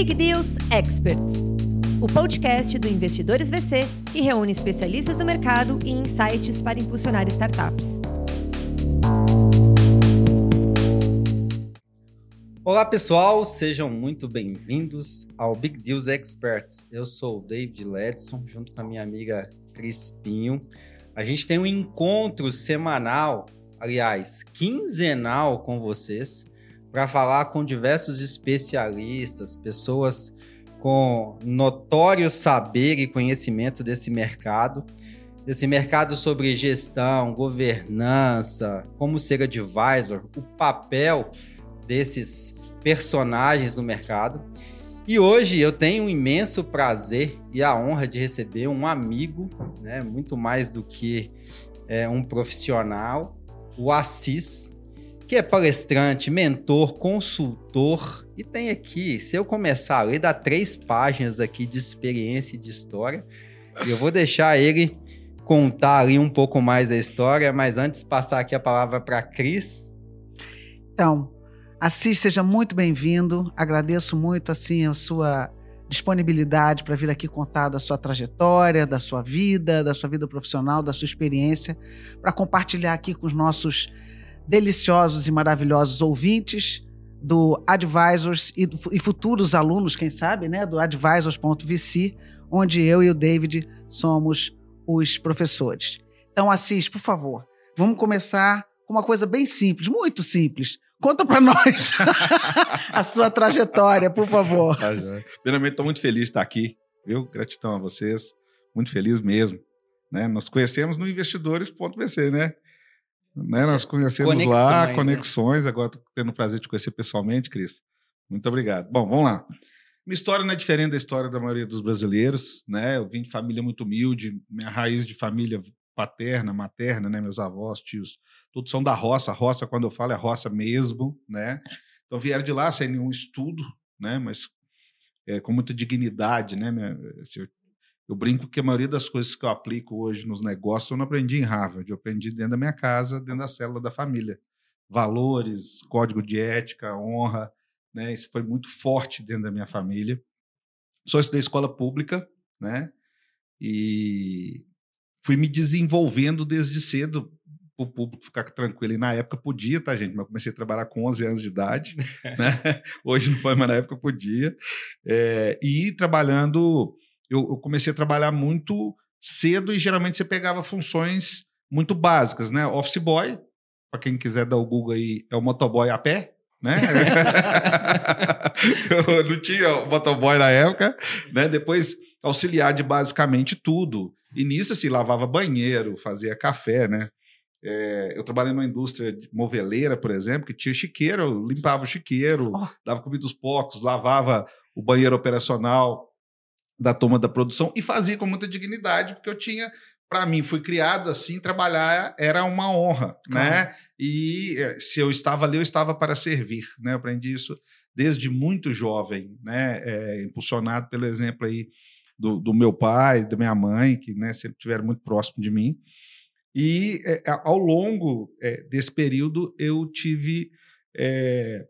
Big Deals Experts, o podcast do Investidores VC que reúne especialistas do mercado e insights para impulsionar startups. Olá pessoal, sejam muito bem-vindos ao Big Deals Experts. Eu sou o David Ledson, junto com a minha amiga Crispinho. A gente tem um encontro semanal, aliás, quinzenal com vocês, para falar com diversos especialistas, pessoas com notório saber e conhecimento desse mercado, desse mercado sobre gestão, governança, como ser advisor, o papel desses personagens do mercado. E hoje eu tenho um imenso prazer e a honra de receber um amigo, né, muito mais do que é, um profissional, o Assis, que é palestrante, mentor, consultor e tem aqui, se eu começar a ler, dá três páginas aqui de experiência e de história. E eu vou deixar ele contar ali um pouco mais da história, mas antes passar aqui a palavra para Cris. Então, Assis, seja muito bem-vindo. Agradeço muito assim a sua disponibilidade para vir aqui contar da sua trajetória, da sua vida, da sua vida profissional, da sua experiência, para compartilhar aqui com os nossos deliciosos e maravilhosos ouvintes do Advisors e, e futuros alunos, quem sabe, né, do advisors.vc, onde eu e o David somos os professores. Então, Assis, por favor, vamos começar com uma coisa bem simples, muito simples. Conta para nós a sua trajetória, por favor. Tá, Primeiramente, estou muito feliz de estar aqui, viu? Gratidão a vocês, muito feliz mesmo. Né? Nós conhecemos no investidores.vc, né? Né? Nós conhecemos conexões, lá, conexões. Né? Agora estou tendo o prazer de te conhecer pessoalmente, Cris. Muito obrigado. Bom, vamos lá. Minha história não é diferente da história da maioria dos brasileiros, né? Eu vim de família muito humilde, minha raiz de família paterna, materna, né? Meus avós, tios, todos são da roça. Roça, quando eu falo, é roça mesmo, né? Então vieram de lá sem nenhum estudo, né? Mas é, com muita dignidade, né? Assim, eu brinco que a maioria das coisas que eu aplico hoje nos negócios eu não aprendi em Harvard, eu aprendi dentro da minha casa, dentro da célula da família. Valores, código de ética, honra, né? Isso foi muito forte dentro da minha família. Só estudei escola pública, né? E fui me desenvolvendo desde cedo para o público ficar tranquilo. E na época podia, tá, gente? Mas eu comecei a trabalhar com 11 anos de idade, né? Hoje não foi, mas na época podia. É, e trabalhando eu, eu comecei a trabalhar muito cedo e geralmente você pegava funções muito básicas, né? Office boy, para quem quiser dar o Google aí, é o motoboy a pé, né? eu não tinha o motoboy na época, né? Depois auxiliar de basicamente tudo. E nisso, assim, lavava banheiro, fazia café, né? É, eu trabalhei numa indústria moveleira, por exemplo, que tinha chiqueiro, eu limpava o chiqueiro, oh. dava comida aos porcos, lavava o banheiro operacional, da toma da produção e fazia com muita dignidade, porque eu tinha, para mim, fui criado assim, trabalhar era uma honra, claro. né? E eh, se eu estava ali, eu estava para servir, né? Eu aprendi isso desde muito jovem, né? É, impulsionado pelo exemplo aí do, do, meu pai, da minha mãe, que né, sempre estiveram muito próximo de mim. E é, ao longo é, desse período eu tive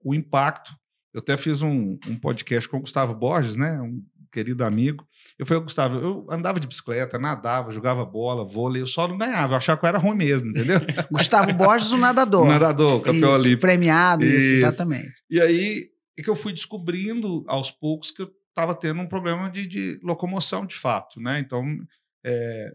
o impacto. Eu até fiz um, um, podcast com o Gustavo Borges, né? Um querido amigo. Eu falei, Gustavo, eu andava de bicicleta, nadava, jogava bola, vôlei, eu só não ganhava, eu achava que eu era ruim mesmo, entendeu? Gustavo Borges, o nadador. O nadador, campeão isso, olímpico. Premiado, isso, isso, exatamente. E aí é que eu fui descobrindo aos poucos que eu estava tendo um problema de, de, locomoção de fato, né? Então, é,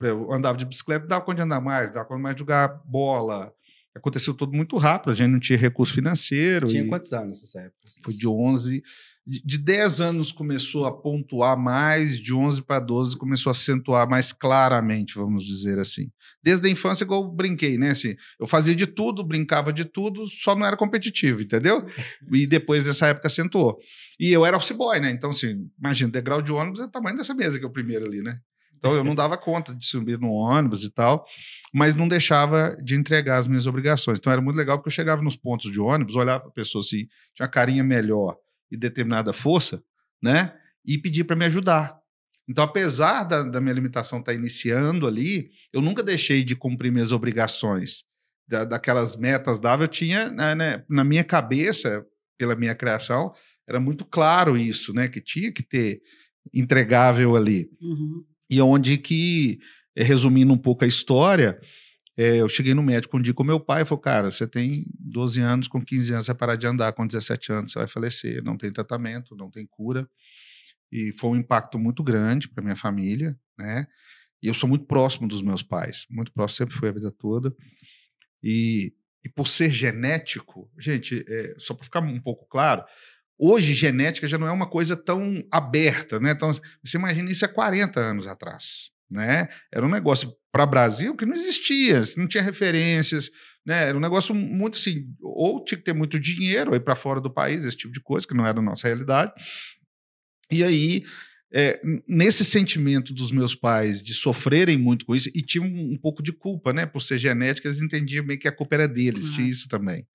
eu andava de bicicleta, dava conta de andar mais, dava conta mais de jogar bola, aconteceu tudo muito rápido, a gente não tinha recurso financeiro. Tinha quantos anos nessa época? Foi de 11, de 10 anos começou a pontuar mais, de 11 para 12 começou a acentuar mais claramente, vamos dizer assim. Desde a infância, igual eu brinquei, né? Assim, eu fazia de tudo, brincava de tudo, só não era competitivo, entendeu? E depois dessa época acentuou. E eu era office boy, né? Então, assim, imagina, degrau de ônibus é o tamanho dessa mesa que é o primeiro ali, né? Então eu não dava conta de subir no ônibus e tal, mas não deixava de entregar as minhas obrigações. Então era muito legal porque eu chegava nos pontos de ônibus, olhava para a pessoa assim, tinha uma carinha melhor e determinada força, né? E pedir para me ajudar. Então, apesar da, da minha limitação estar tá iniciando ali, eu nunca deixei de cumprir minhas obrigações. Da, daquelas metas dava, eu tinha né, né, na minha cabeça, pela minha criação, era muito claro isso, né? Que tinha que ter entregável ali. Uhum. E onde que, resumindo um pouco a história, é, eu cheguei no médico um dia com meu pai e falou: Cara, você tem 12 anos, com 15 anos você vai parar de andar, com 17 anos você vai falecer, não tem tratamento, não tem cura. E foi um impacto muito grande para minha família, né? E eu sou muito próximo dos meus pais, muito próximo, sempre fui a vida toda. E, e por ser genético, gente, é, só para ficar um pouco claro, hoje genética já não é uma coisa tão aberta, né? Então, você imagina isso há 40 anos atrás, né? Era um negócio para o Brasil que não existia, não tinha referências, né? Era um negócio muito assim, ou tinha que ter muito dinheiro aí para fora do país, esse tipo de coisa, que não era a nossa realidade. E aí, é, nesse sentimento dos meus pais de sofrerem muito com isso, e tinha um, um, pouco de culpa, né? Por ser genética, eles entendiam meio que a culpa era deles, uhum. tinha isso também.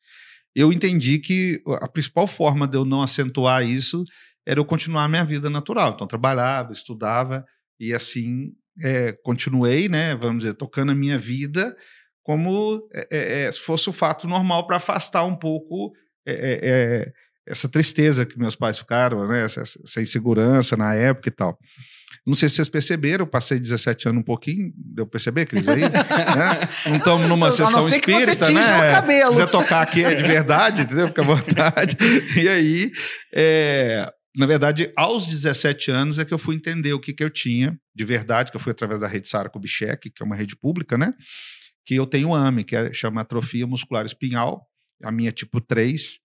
Eu entendi que a principal forma de eu não acentuar isso era eu continuar a minha vida natural. Então, trabalhava, estudava, e assim é, continuei, né, vamos dizer, tocando a minha vida como é, é, se fosse o fato normal para afastar um pouco essa tristeza que meus pais ficaram, né, essa, essa, insegurança na época e tal. Não sei se vocês perceberam, eu passei 17 anos um pouquinho, deu perceber, Cris, aí? né? Não estamos numa sessão espírita, né? Se quiser tocar aqui é de verdade, entendeu? Fica à vontade. E aí, é, na verdade, aos 17 anos é que eu fui entender o que, que eu tinha de verdade, que eu fui através da rede Sara Kubitschek, que é uma rede pública, né? Que eu tenho AME, que é, chama atrofia muscular espinhal, a minha tipo 3,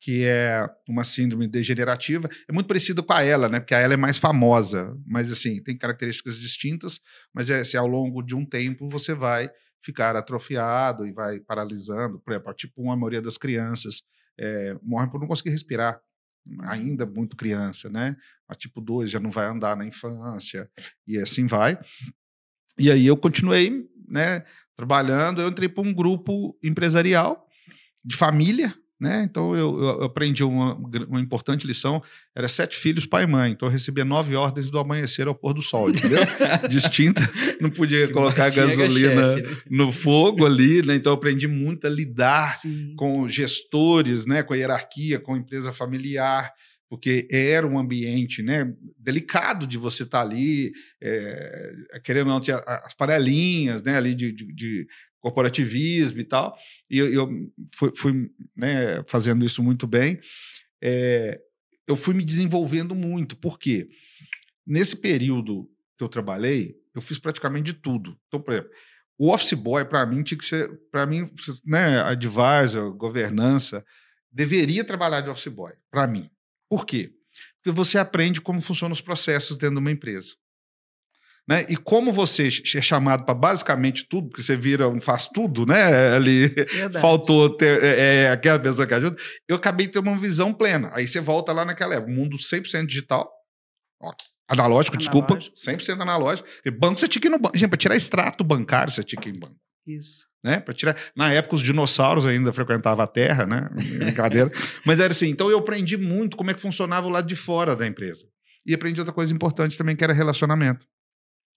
que é uma síndrome degenerativa. É muito parecido com a ela, né? Porque a ela é mais famosa, mas assim, tem características distintas, mas é assim, ao longo de um tempo você vai ficar atrofiado e vai paralisando. Por exemplo, tipo uma maioria das crianças é, morrem por não conseguir respirar ainda muito criança, né? A tipo 2 já não vai andar na infância e assim vai. E aí eu continuei, né, trabalhando, eu entrei para um grupo empresarial de família, né? Então eu, eu aprendi uma, uma, importante lição. Era sete filhos, pai e mãe. Então eu recebia nove ordens do amanhecer ao pôr do sol, entendeu? Distinta. Não podia que colocar gasolina chefe, né? no fogo ali, né? Então eu aprendi muito a lidar Sim. com gestores, né? Com a hierarquia, com a empresa familiar porque era um ambiente né, delicado de você estar tá ali, é, querendo ou não, tinha as panelinhas né, ali de, de, de corporativismo e tal, e eu, eu fui, fui né, fazendo isso muito bem. É, eu fui me desenvolvendo muito, porque nesse período que eu trabalhei, eu fiz praticamente de tudo. Então, por exemplo, o office boy, para mim, tinha que ser, para mim, né, advisor, governança, deveria trabalhar de office boy, para mim. Por quê? Porque você aprende como funcionam os processos dentro de uma empresa. Né? E como você é chamado para basicamente tudo, porque você vira um faz tudo, né? Ali Verdade. faltou ter, é, é, aquela pessoa que ajuda. Eu acabei de ter uma visão plena. Aí você volta lá naquela época, mundo 100% digital. Ó, analógico, analógico, desculpa, 100% analógico. E banco você tinha que ir no banco. Gente, para tirar extrato bancário, você tinha que ir em banco. Isso. Né? Para tirar. Na época, os dinossauros ainda frequentavam a Terra, né? Brincadeira. Mas era assim. Então eu aprendi muito como é que funcionava o lado de fora da empresa. E aprendi outra coisa importante também, que era relacionamento.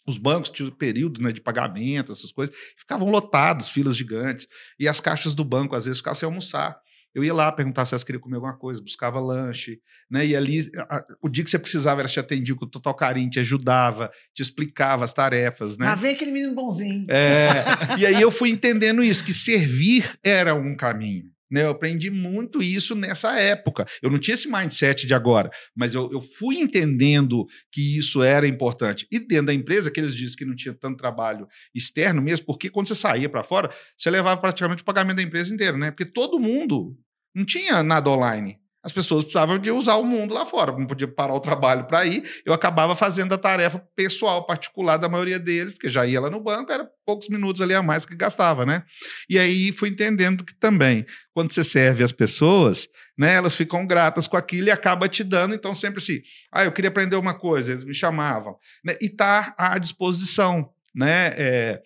Os bancos tinham período né, de pagamento, essas coisas, ficavam lotados, filas gigantes. E as caixas do banco, às vezes, ficavam sem almoçar. Eu ia lá perguntar se elas queriam comer alguma coisa, buscava lanche, né? E ali, a, o dia que você precisava, elas te atendiam com total carinho, te ajudava, te explicava as tarefas, né? Ah, vem aquele menino bonzinho. É, e aí eu fui entendendo isso, que servir era um caminho. Né? Eu aprendi muito isso nessa época. Eu não tinha esse mindset de agora, mas eu, eu fui entendendo que isso era importante. E dentro da empresa, que eles dizem que não tinha tanto trabalho externo mesmo, porque quando você saía para fora, você levava praticamente o pagamento da empresa inteira, né? Porque todo mundo não tinha nada online. As pessoas precisavam de usar o mundo lá fora, não podia parar o trabalho para ir. Eu acabava fazendo a tarefa pessoal, particular da maioria deles, porque já ia lá no banco, era poucos minutos ali a mais que gastava, né? E aí fui entendendo que também, quando você serve as pessoas, né, elas ficam gratas com aquilo e acaba te dando, então sempre assim, ah, eu queria aprender uma coisa, eles me chamavam, né? E tá à disposição, né? É,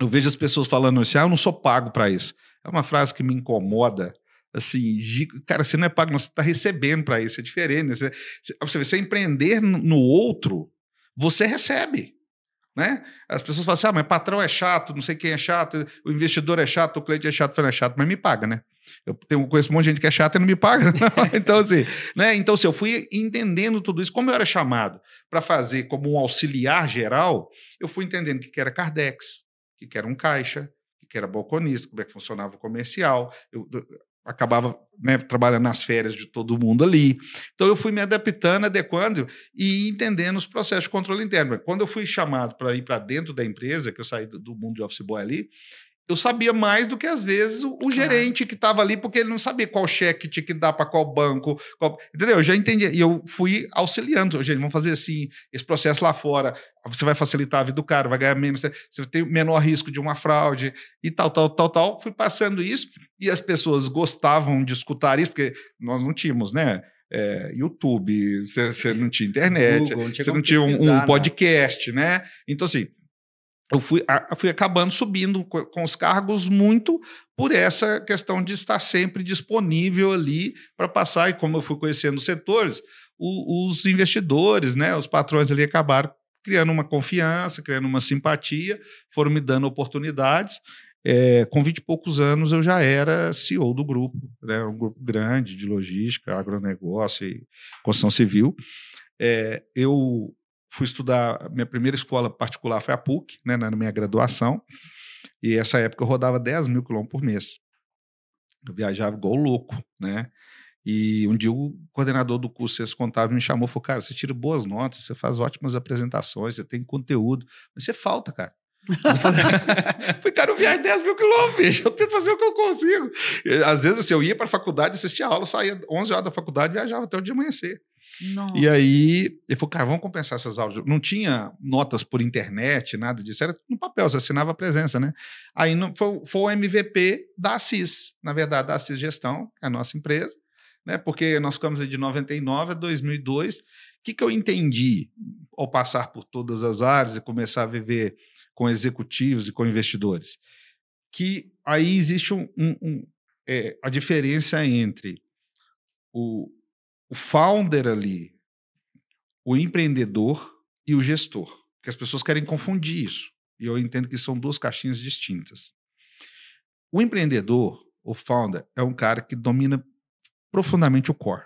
eu vejo as pessoas falando assim, ah, eu não sou pago para isso. É uma frase que me incomoda, assim, cara, você não é pago, não, você está recebendo para isso, é diferente. Né? Você, você, empreender no outro, você recebe. Né? As pessoas falam assim: ah, mas patrão é chato, não sei quem é chato, o investidor é chato, o cliente é chato, o é chato, mas me paga, né? Eu tenho, conheço um monte de gente que é chata e não me paga. então, assim, né? Então, assim, eu fui entendendo tudo isso. Como eu era chamado para fazer como um auxiliar geral, eu fui entendendo que era Cardex, que era um caixa, o que era balconista, como é que funcionava o comercial. Eu, acabava né, trabalhando nas férias de todo mundo ali. Então eu fui me adaptando, adequando e entendendo os processos de controle interno. Quando eu fui chamado para ir para dentro da empresa, que eu saí do, do mundo de office boy ali, eu sabia mais do que às vezes o, o gerente que estava ali, porque ele não sabia qual cheque tinha que dar para qual banco, qual, entendeu? Eu já entendi. E eu fui auxiliando. Gente, vamos fazer assim, esse processo lá fora, você vai facilitar a vida do cara, vai ganhar menos, você tem menor risco de uma fraude e tal, tal, tal, tal. Fui passando isso e as pessoas gostavam de escutar isso, porque nós não tínhamos, né? É, YouTube, você não tinha internet, você não tinha um, um né? podcast, né? Então, assim, eu fui, fui acabando subindo com os cargos muito por essa questão de estar sempre disponível ali para passar. E como eu fui conhecendo os setores, o, os investidores, né, os patrões ali acabaram criando uma confiança, criando uma simpatia, foram me dando oportunidades. É, com 20 e poucos anos eu já era CEO do grupo, né, um grupo grande de logística, agronegócio e construção civil. É, eu fui estudar, minha primeira escola particular foi a PUC, né, na minha graduação, e essa época eu rodava 10 mil quilômetros por mês. Eu viajava igual louco, né? E um dia o coordenador do curso Ciências Contábeis me chamou e falou: Cara, você tira boas notas, você faz ótimas apresentações, você tem conteúdo, mas você falta, cara. Eu falei, cara, eu viajo 10 mil quilômetros, bicho, eu tento fazer o que eu consigo. Às vezes, assim, eu ia para a faculdade, assistia a aula, saía 11 horas da faculdade, viajava até o dia amanhecer. Nossa. E aí, ele falou, cara, vamos compensar essas aulas. Não tinha notas por internet, nada disso, era no papel, você assinava a presença, né? Aí foi, foi o MVP da Assis, na verdade, da Assis Gestão, é a nossa empresa, né? Porque nós ficamos de 99 a 2002. O que, que eu entendi ao passar por todas as áreas e começar a viver com executivos e com investidores? Que aí existe um, um, um é, a diferença entre o, o founder ali, o empreendedor e o gestor. Que as pessoas querem confundir isso. E eu entendo que são duas caixinhas distintas. O empreendedor, o founder, é um cara que domina profundamente o core.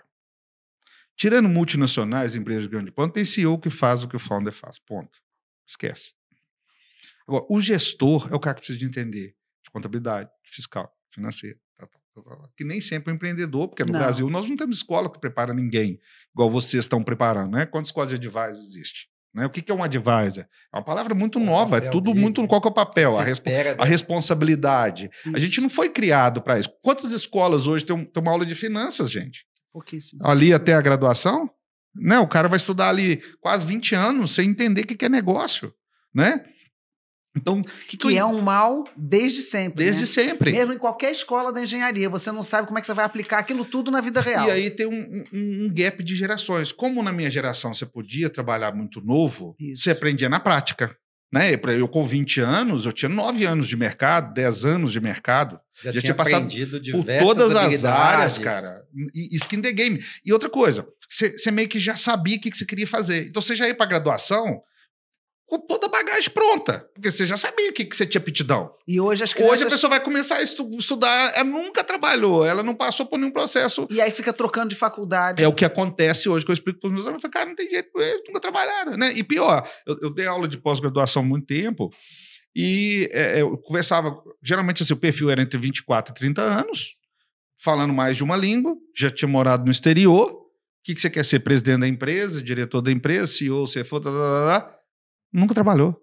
Tirando multinacionais, empresas de grande ponto, tem CEO que faz o que o founder faz. Ponto. Esquece. Agora, o gestor é o cara que precisa de entender de contabilidade, fiscal, financeira, que nem sempre é empreendedor, porque no não. Brasil nós não temos escola que prepara ninguém, igual vocês estão preparando, né? Quantas escolas de advisor existe? Né? O que, que é um advisor? É uma palavra muito é nova, é tudo dele. muito. Qual que é o papel? A, a, responsabilidade. Isso. A gente não foi criado para isso. Quantas escolas hoje têm, têm uma aula de finanças, gente? Pouquíssimo. Ali até a graduação? Né? O cara vai estudar ali quase 20 anos sem entender o que, que é negócio. Né? Então, que, que, que é um mal desde sempre. Desde né? sempre. Mesmo em qualquer escola da engenharia, você não sabe como é que você vai aplicar aquilo tudo na vida real. E aí tem um, um, um gap de gerações. Como na minha geração você podia trabalhar muito novo, Isso. você aprendia na prática. Né? Eu, com 20 anos, eu tinha 9 anos de mercado, 10 anos de mercado. Já, Já tinha, passado por todas as áreas, cara. E, skin the game. E outra coisa, você meio que já sabia o que, que você queria fazer. Então você já ia para graduação com toda a bagagem pronta. Porque você já sabia que, que você tinha aptidão. E hoje as crianças... Hoje a pessoa vai começar a estu estudar, ela nunca trabalhou, ela não passou por nenhum processo. E aí fica trocando de faculdade. É o que acontece hoje, que eu explico para os meus alunos. Eu falo, cara, não tem jeito, eles nunca trabalharam, né? E pior, eu, eu dei aula de pós-graduação há muito tempo e é, eu conversava, geralmente assim, o perfil era entre 24 e 30 anos, falando mais de uma língua, já tinha morado no exterior. O que, que você quer ser? Presidente da empresa, diretor da empresa, CEO, CFO, tá, tá, tá, Nunca trabalhou.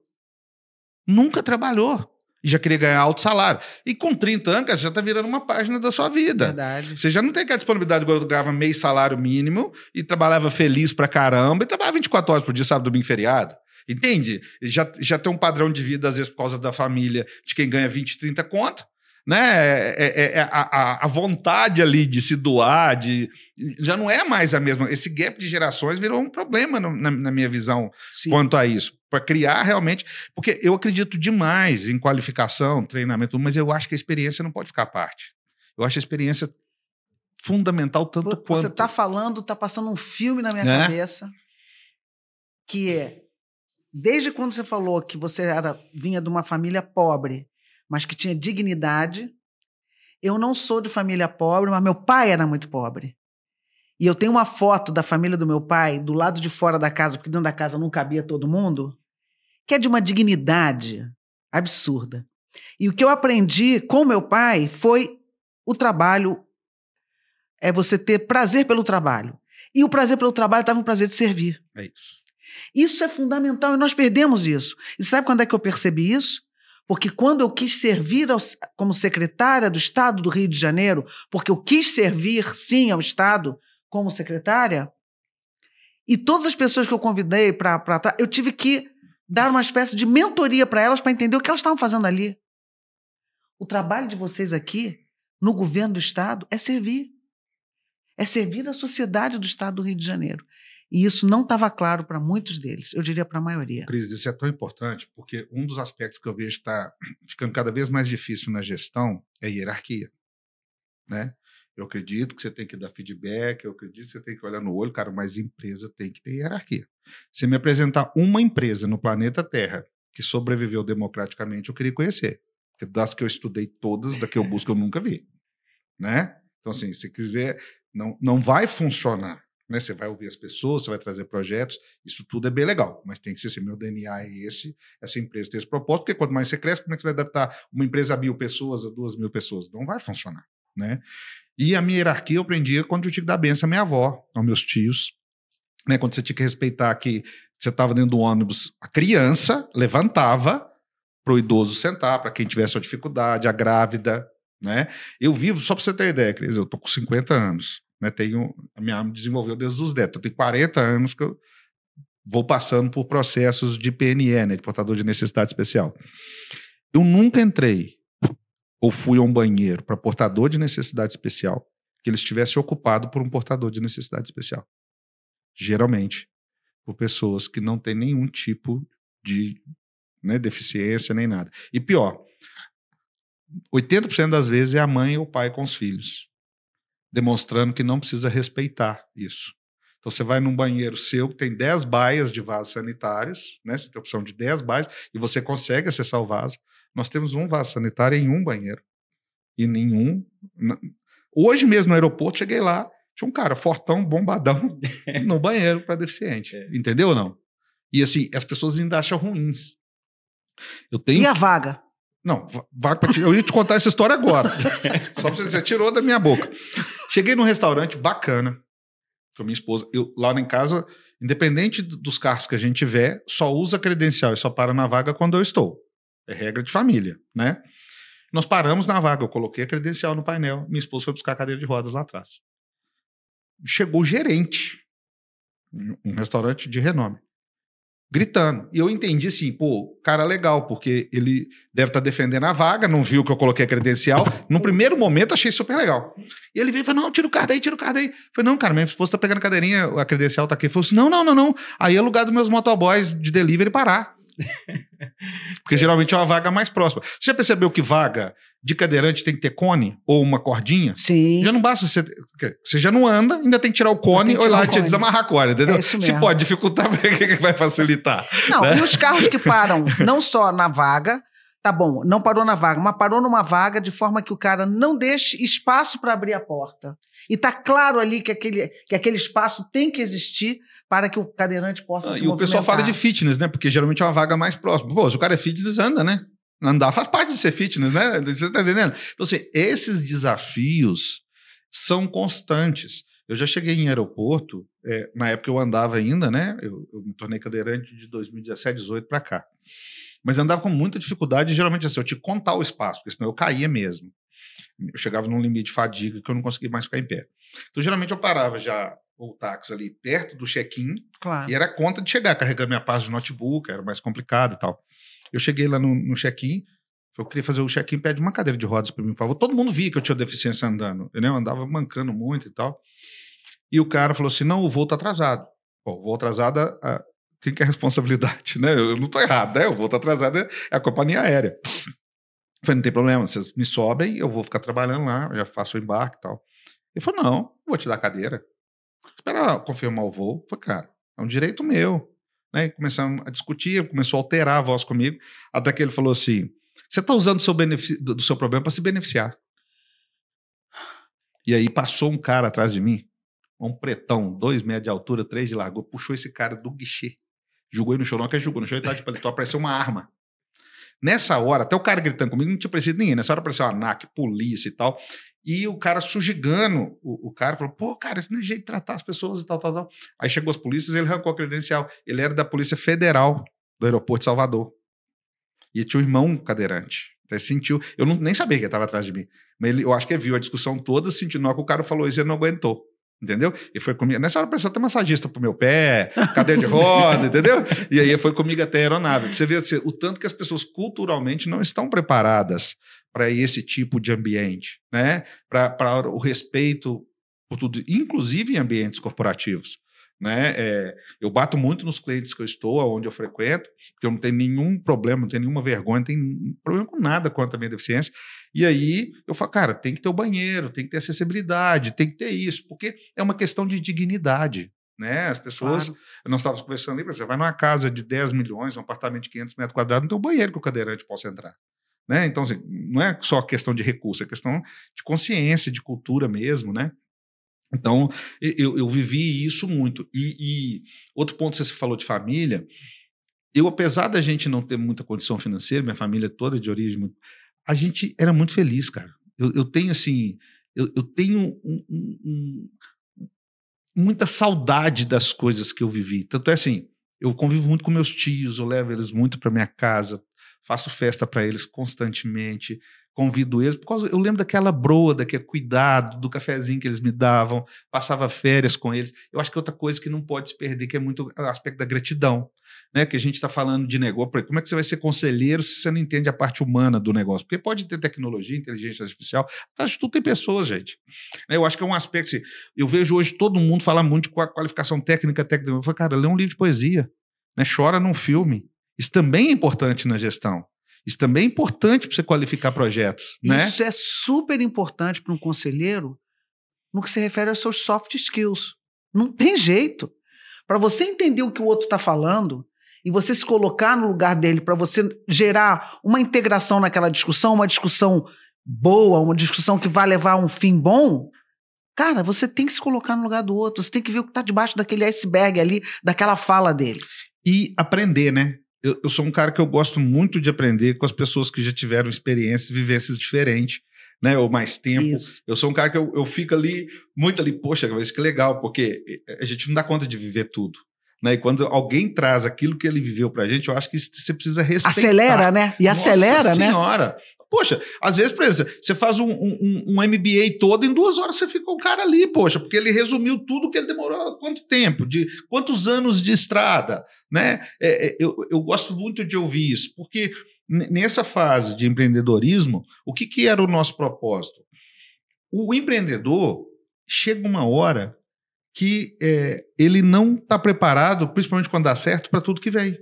Nunca trabalhou. E já queria ganhar alto salário. E com 30 anos, cara, você já está virando uma página da sua vida. Verdade. Você já não tem aquela disponibilidade igual eu ganhava meio salário mínimo e trabalhava feliz pra caramba e trabalhava 24 horas por dia, sábado, domingo, feriado. Entende? Já, já tem um padrão de vida, às vezes, por causa da família, de quem ganha 20, 30 conto né? É, é, é a, a, vontade ali de se doar, de, já não é mais a mesma. Esse gap de gerações virou um problema no, na, na, minha visão Sim. quanto a isso. Para criar realmente. Porque eu acredito demais em qualificação, treinamento, mas eu acho que a experiência não pode ficar à parte. Eu acho a experiência fundamental tanto Você quanto. Você está falando, está passando um filme na minha né? cabeça que é desde quando você falou que você era vinha de uma família pobre mas que tinha dignidade. Eu não sou de família pobre, mas meu pai era muito pobre. E eu tenho uma foto da família do meu pai do lado de fora da casa, porque dentro da casa não cabia todo mundo, que é de uma dignidade absurda. E o que eu aprendi com meu pai foi o trabalho, é você ter prazer pelo trabalho. E o prazer pelo trabalho estava no prazer de servir. É isso. Isso é fundamental e nós perdemos isso. E sabe quando é que eu percebi isso? Porque quando eu quis servir ao, como secretária do Estado do Rio de Janeiro, porque eu quis servir, sim, ao Estado como secretária, e todas as pessoas que eu convidei para. Eu tive que dar uma espécie de mentoria para elas para entender o que elas estavam fazendo ali. O trabalho de vocês aqui, no governo do Estado, é servir. É servir a sociedade do Estado do Rio de Janeiro. E isso não estava claro para muitos deles, eu diria para a maioria. Cris, isso é tão importante, porque um dos aspectos que eu vejo que está ficando cada vez mais difícil na gestão é a hierarquia. Né? Eu acredito que você tem que dar feedback, eu acredito que você tem que olhar no olho, cara, mas empresa tem que ter hierarquia. Se me apresentar uma empresa no planeta Terra que sobreviveu democraticamente, eu queria conhecer. Porque das que eu estudei todas, da que eu busco, eu nunca vi. Né? Então, assim, se quiser, não, não vai funcionar. Né? Você vai ouvir as pessoas, você vai trazer projetos, isso tudo é bem legal, mas tem que ser assim, meu DNA é esse, essa empresa tem esse propósito, porque quanto mais você cresce, como é que você vai adaptar uma empresa a mil pessoas, a duas mil pessoas? Não vai funcionar, né? E a minha hierarquia eu aprendi quando eu tinha que dar benção à minha avó, aos meus tios, né? Quando você tinha que respeitar que você estava dentro do ônibus, a criança levantava para o idoso sentar, para quem tivesse uma dificuldade, a grávida, né? Eu vivo, só para você ter ideia, Cris, eu tô com 50 anos. Né? Tenho, a minha alma desenvolveu desde os 10. Eu tenho 40 anos que eu vou passando por processos de PNE, né? de portador de necessidade especial. Eu nunca entrei ou fui a um banheiro para portador de necessidade especial que ele estivesse ocupado por um portador de necessidade especial. Geralmente, por pessoas que não têm nenhum tipo de né, deficiência nem nada. E pior, 80% das vezes é a mãe ou o pai com os filhos demonstrando que não precisa respeitar isso. Então você vai num banheiro seu que tem 10 baias de vasos sanitários, né? Você tem a opção de 10 baias e você consegue acessar o vaso. Nós temos um vaso sanitário em um banheiro. E nenhum. Hoje mesmo no aeroporto, cheguei lá, tinha um cara fortão, bombadão, no banheiro para deficiente. É. Entendeu ou não? E assim, as pessoas ainda acham ruins. Eu tenho... E a vaga? Não, vai pra Eu ia te contar essa história agora. Só pra você dizer, tirou da minha boca. Cheguei num restaurante bacana com minha esposa. Eu, lá em casa, independente dos carros que a gente tiver, só usa credencial e só para na vaga quando eu estou. É regra de família, né? Nós paramos na vaga, eu coloquei a credencial no painel, minha esposa foi buscar a cadeira de rodas lá atrás. Chegou o gerente, um restaurante de renome gritando. E eu entendi assim, pô, cara legal, porque ele deve estar tá defendendo a vaga, não viu que eu coloquei a credencial. No primeiro momento, achei super legal. E ele veio e falou: não, tira o card aí, tira o card aí. Eu falei, não, cara, minha esposa tá pegando a cadeirinha, a credencial tá aqui. Ele falou assim: não, não, não, não. Aí é lugar dos meus motoboys de delivery parar. Porque geralmente é uma vaga mais próxima. Você já percebeu que vaga de cadeirante tem que ter cone ou uma cordinha? Sim. Já não basta você. Você já não anda, ainda tem que tirar o cone ou lá te desamarrar a corda, entendeu? É Se pode dificultar, o que vai facilitar? Não, né? e os carros que param não só na vaga, Tá bom, não parou na vaga, mas parou numa vaga de forma que o cara não deixe espaço para abrir a porta. E tá claro ali que aquele, que aquele espaço tem que existir para que o cadeirante possa ah, se E o pessoal fala de fitness, né? Porque geralmente é uma vaga mais próxima. Pô, se o cara é fitness, anda, né? Andar faz parte de ser fitness, né? Você tá entendendo? Então, assim, esses desafios são constantes. Eu já cheguei em aeroporto, é, na época eu andava ainda, né? Eu, eu me tornei cadeirante de 2017, 18 para cá. Mas eu andava com muita dificuldade, geralmente assim, eu tinha que contar o espaço, porque senão eu caía mesmo. Eu chegava num limite de fadiga que eu não conseguia mais ficar em pé. Então, geralmente, eu parava já o táxi ali perto do check-in claro. e era conta de chegar, carregando minha pasta de notebook, era mais complicado e tal. Eu cheguei lá no, no check-in, eu queria fazer o check-in, pede uma cadeira de rodas para mim, por favor. Todo mundo via que eu tinha deficiência andando, né? eu andava mancando muito e tal. E o cara falou assim: não, o voo tá atrasado. Bom, o voo atrasado, a, quem que é a responsabilidade, né? Eu não estou errado, né? Eu vou estar atrasado, é a companhia aérea. Eu falei, não tem problema, vocês me sobem, eu vou ficar trabalhando lá, já faço o embarque e tal. Ele falou, não, vou te dar a cadeira. Espera confirmar o voo. Eu falei, cara, é um direito meu. Né? Começamos a discutir, começou a alterar a voz comigo, até que ele falou assim, você está usando do seu, do seu problema para se beneficiar. E aí passou um cara atrás de mim, um pretão, dois metros de altura, três de largura, puxou esse cara do guichê. Jogou ele no chão, não que jogou no chão, ele tava de paletó, apareceu uma arma. Nessa hora, até o cara gritando comigo, não tinha aparecido ninguém. Nessa hora apareceu a ANAC, polícia e tal. E o cara sujigando o, o cara, falou: pô, cara, esse não é jeito de tratar as pessoas e tal, tal, tal. Aí chegou as polícias ele arrancou a credencial. Ele era da Polícia Federal do aeroporto de Salvador. E tinha um irmão cadeirante. Então ele sentiu. Eu não, nem sabia que ele estava atrás de mim. Mas ele, eu acho que ele viu a discussão toda, hora que o cara falou isso, ele não aguentou. Entendeu? E foi comigo. Nessa hora precisou ter massagista pro meu pé, cadeira de roda, entendeu? E aí foi comigo até a aeronave. Você vê assim, o tanto que as pessoas culturalmente não estão preparadas para esse tipo de ambiente, né? Para o respeito por tudo, inclusive em ambientes corporativos. Né? É, eu bato muito nos clientes que eu estou, onde eu frequento, porque eu não tenho nenhum problema, não tenho nenhuma vergonha, não tenho problema com nada quanto à minha deficiência. E aí eu falo, cara, tem que ter o banheiro, tem que ter acessibilidade, tem que ter isso, porque é uma questão de dignidade. Né? As pessoas. Claro. Nós estávamos conversando ali, você vai numa casa de 10 milhões, um apartamento de 500 metros quadrados, não tem um banheiro que o cadeirante possa entrar. Né? Então, assim, não é só questão de recurso, é questão de consciência, de cultura mesmo, né? Então, eu, eu vivi isso muito. E, e, outro ponto, você falou de família. Eu, apesar da gente não ter muita condição financeira, minha família é toda de origem, a gente era muito feliz, cara. Eu, eu tenho, assim, eu, eu tenho um, um, um, muita saudade das coisas que eu vivi. Tanto é assim, eu convivo muito com meus tios, eu levo eles muito para minha casa, faço festa para eles constantemente convido eles, por causa, eu lembro daquela broa, daquele cuidado, do cafezinho que eles me davam, passava férias com eles. Eu acho que é outra coisa que não pode se perder, que é muito o aspecto da gratidão, né? Que a gente está falando de negócio. Como é que você vai ser conselheiro se você não entende a parte humana do negócio? Porque pode ter tecnologia, inteligência artificial, tá, tudo tem pessoas, gente. Eu acho que é um aspecto. Assim, eu vejo hoje todo mundo falar muito com a qualificação técnica, técnica. Eu falo, cara, lê um livro de poesia, né? chora num filme. Isso também é importante na gestão. Isso também é importante para você qualificar projetos. Né? Isso é super importante para um conselheiro no que se refere aos seus soft skills. Não tem jeito. Para você entender o que o outro está falando e você se colocar no lugar dele, para você gerar uma integração naquela discussão, uma discussão boa, uma discussão que vai levar a um fim bom, cara, você tem que se colocar no lugar do outro. Você tem que ver o que está debaixo daquele iceberg ali, daquela fala dele. E aprender, né? Eu, eu, sou um cara que eu gosto muito de aprender com as pessoas que já tiveram experiências, vivências diferentes, né? Ou mais tempo. Isso. Eu sou um cara que eu, eu fico ali, muito ali, poxa, que legal, porque a gente não dá conta de viver tudo. Né? E quando alguém traz aquilo que ele viveu pra gente, eu acho que você precisa respeitar. Acelera, né? E Nossa acelera, senhora. né? senhora. Poxa, às vezes, por exemplo, você faz um, um, um, MBA todo, em duas horas você fica com o cara ali, poxa, porque ele resumiu tudo que ele demorou quanto tempo, de quantos anos de estrada, né? É, é, eu, eu gosto muito de ouvir isso, porque nessa fase de empreendedorismo, o que, que era o nosso propósito? O empreendedor chega uma hora que é, ele não está preparado, principalmente quando dá certo, para tudo que vem.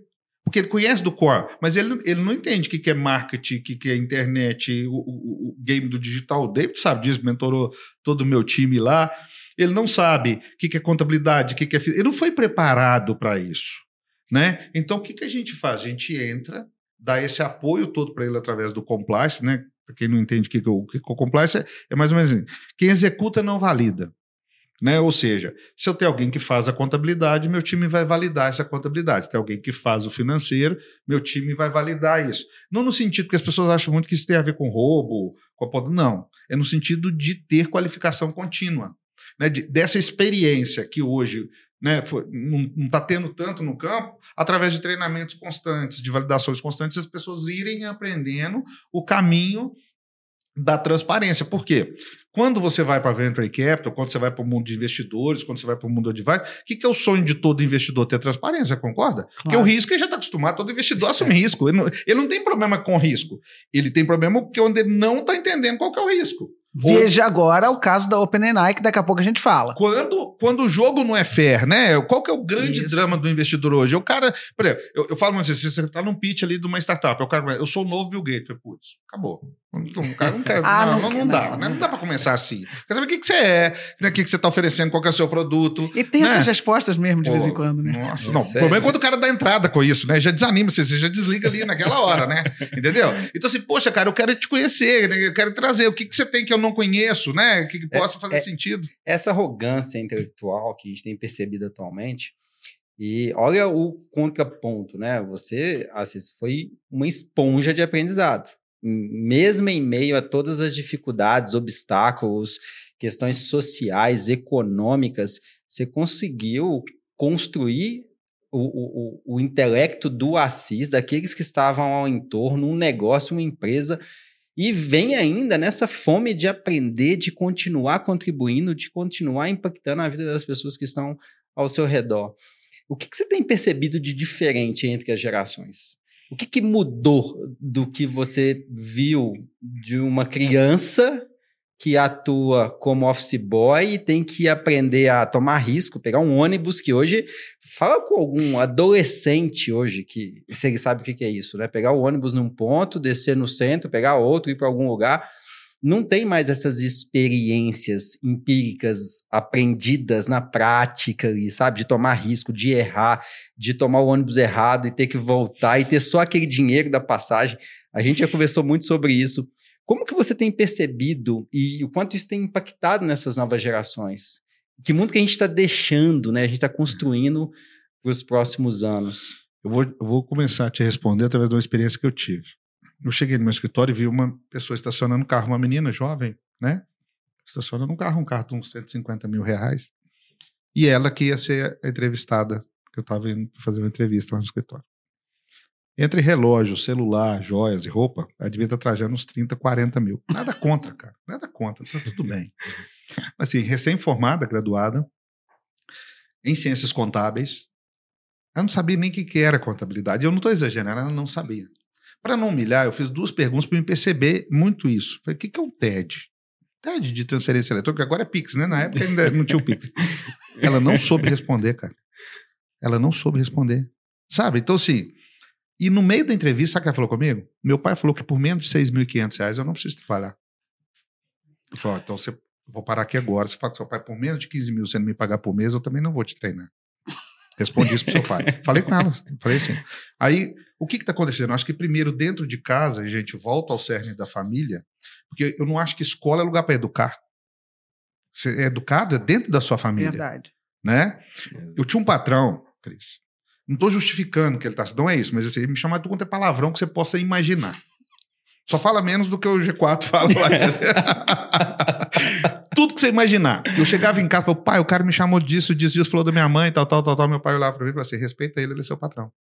Porque ele conhece do core, mas ele, ele não entende o que, que é marketing, o que, que é internet, o, o, o, game do digital. O David sabe disso, mentorou todo o meu time lá. Ele não sabe o que, que é contabilidade, o que, que é. Ele não foi preparado para isso. Né? Então, o que, que a gente faz? A gente entra, dá esse apoio todo para ele através do compliance, né? Para quem não entende o que, que, o, que, que é o compliance, é, é mais ou menos assim. Quem executa não valida. Né? Ou seja, se eu tenho alguém que faz a contabilidade, meu time vai validar essa contabilidade. Se tem alguém que faz o financeiro, meu time vai validar isso. Não no sentido que as pessoas acham muito que isso tem a ver com roubo, com a... não. É no sentido de ter qualificação contínua. Né? De, dessa experiência que hoje né, foi, não está tendo tanto no campo, através de treinamentos constantes, de validações constantes, as pessoas irem aprendendo o caminho da transparência. Por quê? Quando você vai para Venture Capital, quando você vai para o mundo de investidores, quando você vai para o mundo de advisor, o que, que, é o sonho de todo investidor? Ter transparência, concorda? Claro. Porque o risco ele já está acostumado, todo investidor assume é. risco. Ele não, ele não, tem problema com risco. Ele tem problema porque onde ele não está entendendo qual é o risco. Veja Ou... agora o caso da OpenAI, que daqui a pouco a gente fala. Quando, quando o jogo não é fair, né? Qual que é o grande Isso. drama do investidor hoje? O cara, por exemplo, eu, eu falo muito assim, você está num pitch ali de uma startup, o cara, eu sou o novo Bill Gates. Putz, acabou. Um cara não quer. ah, não, não, não, dá, não, né? não dá para começar assim. Quer saber o que, que você é, né? o que, que você está oferecendo, qual é o seu produto. E tem né? essas respostas mesmo de Pô, vez em quando, né? Nossa, não. O problema é quando o cara dá entrada com isso, né? Já desanima você, você já desliga ali naquela hora, né? Entendeu? Então, assim, poxa, cara, eu quero te conhecer, né? eu quero trazer o que, que você tem que eu não conheço, né? O que, que possa é, fazer é, sentido. Essa arrogância intelectual que a gente tem percebido atualmente. E olha o contraponto, né? Você, Assis, foi uma esponja de aprendizado mesmo em meio a todas as dificuldades, obstáculos, questões sociais, econômicas, você conseguiu construir o, o, o intelecto do Assis, daqueles que estavam ao entorno, um negócio, uma empresa, e vem ainda nessa fome de aprender, de continuar contribuindo, de continuar impactando a vida das pessoas que estão ao seu redor. O que, que você tem percebido de diferente entre as gerações? O que, que mudou do que você viu de uma criança que atua como office boy e tem que aprender a tomar risco, pegar um ônibus que hoje fala com algum adolescente hoje que ele sabe o que, que é isso, né? Pegar o ônibus num ponto, descer no centro, pegar outro, ir para algum lugar não tem mais essas experiências empíricas aprendidas na prática, sabe? De tomar risco, de errar, de tomar o ônibus errado e ter que voltar e ter só aquele dinheiro da passagem. A gente já conversou muito sobre isso. Como que você tem percebido e o quanto isso tem impactado nessas novas gerações? Que mundo que a gente está deixando, né? A gente está construindo para os próximos anos. Eu vou, eu vou começar a te responder através de uma experiência que eu tive. Eu cheguei no meu escritório e vi uma pessoa estacionando um carro, uma menina jovem, né? Estacionando um carro, um carro de uns 150 mil reais. E ela que ia ser a entrevistada, que eu estava indo fazer uma entrevista lá no escritório. Entre relógio, celular, joias e roupa, ela devia estar trajando uns 30, 40 mil. Nada contra, cara. Nada contra, tá tudo bem. Assim, recém-formada, graduada, em ciências contábeis. Ela não sabia nem o que era contabilidade. Eu não estou exagerando, ela não sabia. Para não humilhar, eu fiz duas perguntas para me perceber muito isso. Falei, o que, que é um TED? TED de transferência eletrônica, agora é Pix, né? Na época ainda não tinha o Pix. Ela não soube responder, cara. Ela não soube responder. Sabe? Então, assim, e no meio da entrevista, sabe o que ela falou comigo? Meu pai falou que por menos de 6.500 reais eu não preciso trabalhar. Eu falei, então você vou parar aqui agora. Você fala com seu pai por menos de 15 mil, você não me pagar por mês, eu também não vou te treinar. Respondi isso pro seu pai. Falei com ela. Falei assim. Aí, o que está acontecendo? Eu acho que primeiro, dentro de casa, a gente volta ao cerne da família, porque eu não acho que escola é lugar para educar. Você é educado é dentro da sua família. Verdade. Né? Eu tinha um patrão, Cris. Não estou justificando que ele está. Não é isso, mas assim, ele me chama de quanto é palavrão que você possa imaginar. Só fala menos do que o G4 fala lá. Tudo que você imaginar. Eu chegava em casa e falava, pai, o cara me chamou disso, disso, disso, falou da minha mãe, tal, tal, tal, tal. Meu pai olhava para mim e falou assim: respeita ele, ele é seu patrão.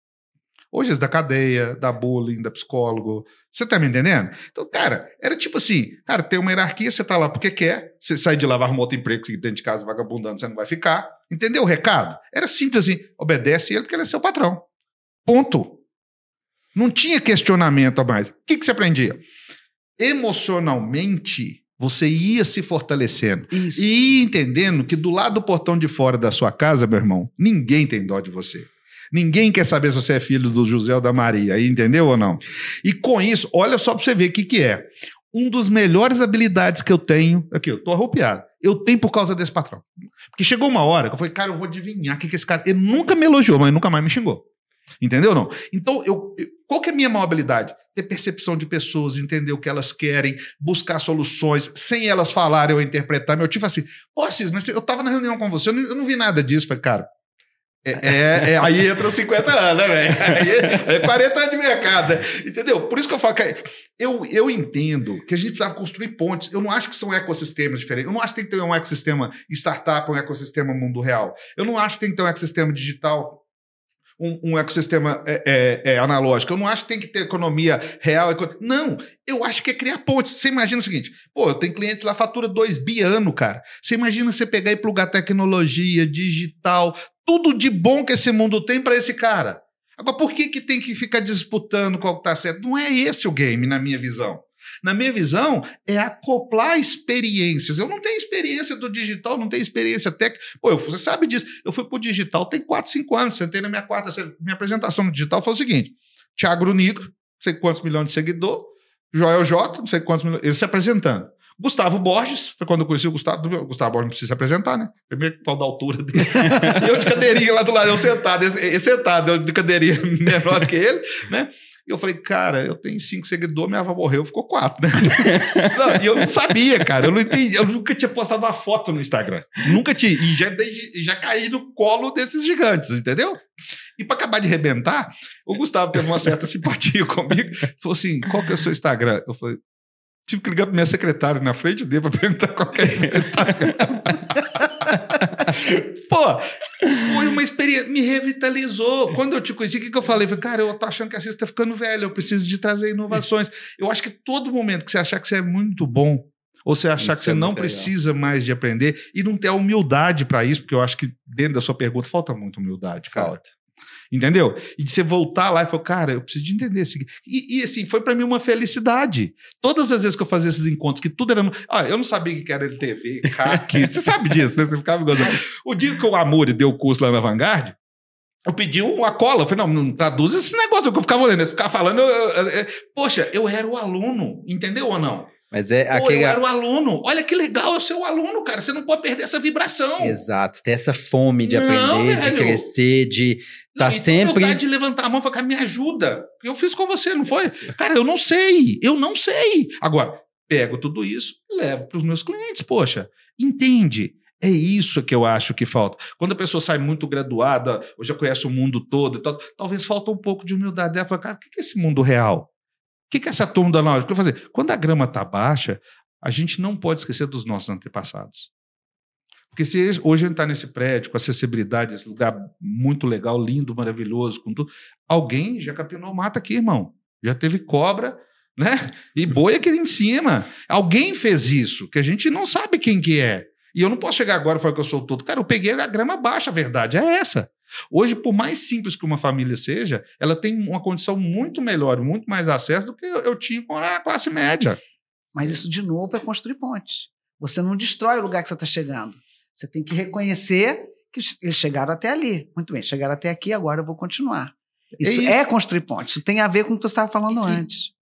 Hoje é da cadeia, da bullying, da psicólogo. Você tá me entendendo? Então, cara, era tipo assim: cara, tem uma hierarquia, você tá lá porque quer, você sai de lá, vai arrumar outro emprego, que dentro de casa vagabundando, você não vai ficar. Entendeu o recado? Era simples assim: obedece ele porque ele é seu patrão. Ponto. Não tinha questionamento a mais. O que, que você aprendia? Emocionalmente, você ia se fortalecendo. Isso. E ia entendendo que do lado do portão de fora da sua casa, meu irmão, ninguém tem dó de você. Ninguém quer saber se você é filho do José ou da Maria, entendeu ou não? E com isso, olha só para você ver o que, que é. Um dos melhores habilidades que eu tenho. Aqui, eu tô arrupiado. Eu tenho por causa desse patrão. Porque chegou uma hora que eu falei, cara, eu vou adivinhar o que, que esse cara. Ele nunca me elogiou, mas nunca mais me xingou. Entendeu não? Então, eu, eu, qual que é a minha maior habilidade? Ter percepção de pessoas, entender o que elas querem, buscar soluções, sem elas falarem ou interpretar. Meu tio fala assim, pô, Cis, mas eu tava na reunião com você, eu não, eu não vi nada disso. Falei, cara, é, é, é, aí entra os 50 anos, né, velho? É 40 anos de mercado, né? entendeu? Por isso que eu falo que eu, eu entendo que a gente precisa construir pontes. Eu não acho que são ecossistemas diferentes. Eu não acho que tem que ter um ecossistema startup, um ecossistema mundo real. Eu não acho que tem que ter um ecossistema digital um, um ecossistema é, é, é, analógico. Eu não acho que tem que ter economia real. Não, eu acho que é criar pontes. Você imagina o seguinte: pô, eu tenho clientes lá, fatura 2 bi ano, cara. Você imagina você pegar e plugar tecnologia, digital, tudo de bom que esse mundo tem para esse cara. Agora, por que, que tem que ficar disputando qual está certo? Não é esse o game, na minha visão. Na minha visão, é acoplar experiências. Eu não tenho experiência do digital, não tenho experiência técnica. Pô, eu, você sabe disso. Eu fui para o digital tem 4, 5 anos. Sentei na minha quarta. Minha apresentação no digital foi o seguinte: Thiago Negro, sei quantos milhões de seguidor, Joel J, não sei quantos minutos, ele se apresentando. Gustavo Borges, foi quando eu conheci o Gustavo. O Gustavo Borges não precisa se apresentar, né? Primeiro pau da altura dele. eu de cadeirinha lá do lado, eu sentado, ele sentado, eu de cadeirinha menor que ele, né? E eu falei, cara, eu tenho cinco seguidores, minha avó morreu, ficou quatro, né? não, e eu não sabia, cara, eu não entendi, eu nunca tinha postado uma foto no Instagram. Nunca tinha. E já, já caí no colo desses gigantes, entendeu? E para acabar de rebentar, o Gustavo teve uma certa simpatia comigo. Falou assim: qual que é o seu Instagram? Eu falei, tive que ligar para minha secretária na frente dele para perguntar qual que é o Instagram. Pô, foi uma experiência, me revitalizou. Quando eu te conheci, o que, que eu falei? Falei, cara, eu tô achando que a Cissa tá ficando velha, eu preciso de trazer inovações. Eu acho que todo momento que você achar que você é muito bom, ou você achar isso que você é não precisa legal. mais de aprender e não ter a humildade para isso, porque eu acho que dentro da sua pergunta falta muita humildade, cara. Falta. Entendeu? E de você voltar lá e falar, cara, eu preciso de entender. Esse... E, e assim, foi para mim uma felicidade. Todas as vezes que eu fazia esses encontros, que tudo era. Ah, eu não sabia que era LTV, CAC. você sabe disso, né? Você ficava gozando. O dia que o Amor deu o curso lá na Vanguard, eu pedi uma cola. Eu falei, não, não traduz esse negócio que eu ficava olhando. Você ficava falando. Eu, eu, eu, poxa, eu era o aluno, entendeu ou não? Mas é Pô, aquele... eu era o aluno. Olha que legal, eu sou o aluno, cara. Você não pode perder essa vibração. Exato. Ter essa fome de não, aprender, velho. de crescer, de tá não, sempre. Então de levantar a mão e falar, cara, me ajuda. Eu fiz com você, não foi? Cara, eu não sei. Eu não sei. Agora, pego tudo isso e levo para os meus clientes. Poxa, entende? É isso que eu acho que falta. Quando a pessoa sai muito graduada, ou já conhece o mundo todo, talvez falta um pouco de humildade. Ela fala, cara, o que é esse mundo real? O que, que é essa turma da Laura? fazer? Quando a grama está baixa, a gente não pode esquecer dos nossos antepassados. Porque se hoje a gente está nesse prédio, com acessibilidade, esse lugar muito legal, lindo, maravilhoso, com tudo, alguém já capinou mata aqui, irmão. Já teve cobra, né? E boi aqui em cima. Alguém fez isso, que a gente não sabe quem que é. E eu não posso chegar agora e falar que eu sou todo. Cara, eu peguei a grama baixa, a verdade é essa. Hoje, por mais simples que uma família seja, ela tem uma condição muito melhor, muito mais acesso do que eu, eu tinha com a classe média. Mas isso, de novo, é construir pontes. Você não destrói o lugar que você está chegando. Você tem que reconhecer que eles chegaram até ali. Muito bem, chegaram até aqui, agora eu vou continuar. Isso e... é construir pontes. Isso tem a ver com o que você estava falando e... antes.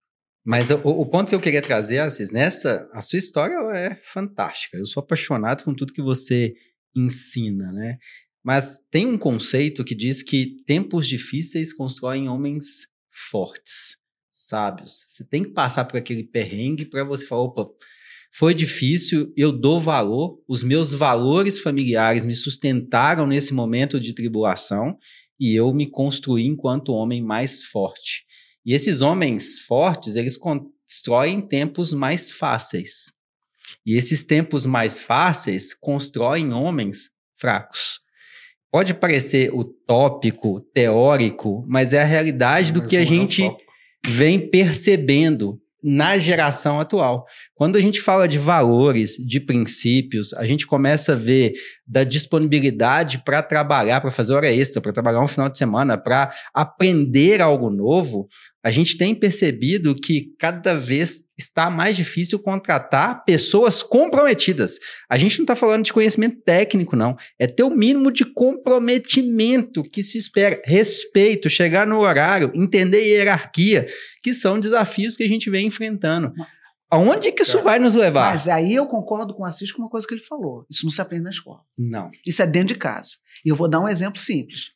Mas o, o, ponto que eu queria trazer, Assis, nessa, a sua história é fantástica. Eu sou apaixonado com tudo que você ensina, né? Mas tem um conceito que diz que tempos difíceis constroem homens fortes, sábios. Você tem que passar por aquele perrengue para você falar, opa, foi difícil, eu dou valor, os meus valores familiares me sustentaram nesse momento de tribulação e eu me construí enquanto homem mais forte. E esses homens fortes, eles constroem tempos mais fáceis. E esses tempos mais fáceis constroem homens fracos. Pode parecer utópico, teórico, mas é a realidade do que a é gente vem percebendo na geração atual. Quando a gente fala de valores, de princípios, a gente começa a ver da disponibilidade para trabalhar, para fazer hora extra, para trabalhar um final de semana, para aprender algo novo, a gente tem percebido que cada vez está mais difícil contratar pessoas comprometidas. A gente não está falando de conhecimento técnico, não. É ter o mínimo de comprometimento que se espera. Respeito, chegar no horário, entender hierarquia, que são desafios que a gente vem enfrentando. Aonde que isso vai nos levar? Mas aí eu concordo com o Assis com uma coisa que ele falou. Isso não se aprende na escola. Não. Isso é dentro de casa. E eu vou dar um exemplo simples.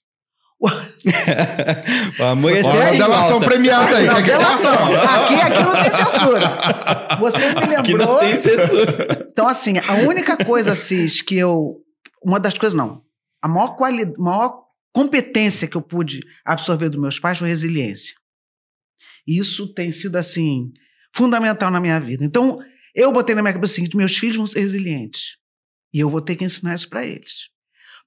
o amor é Olha a delação premiada aí. Não, delação. Aqui, aqui não tem censura. Você me lembrou. Aqui não tem censura. Então, assim, a única coisa, Assis, que eu. Uma das coisas, não. A maior, qualidade, maior competência que eu pude absorver dos meus pais foi resiliência. Isso tem sido, assim, fundamental na minha vida. Então, eu botei na minha cabeça o seguinte: meus filhos vão ser resilientes. E eu vou ter que ensinar isso para eles.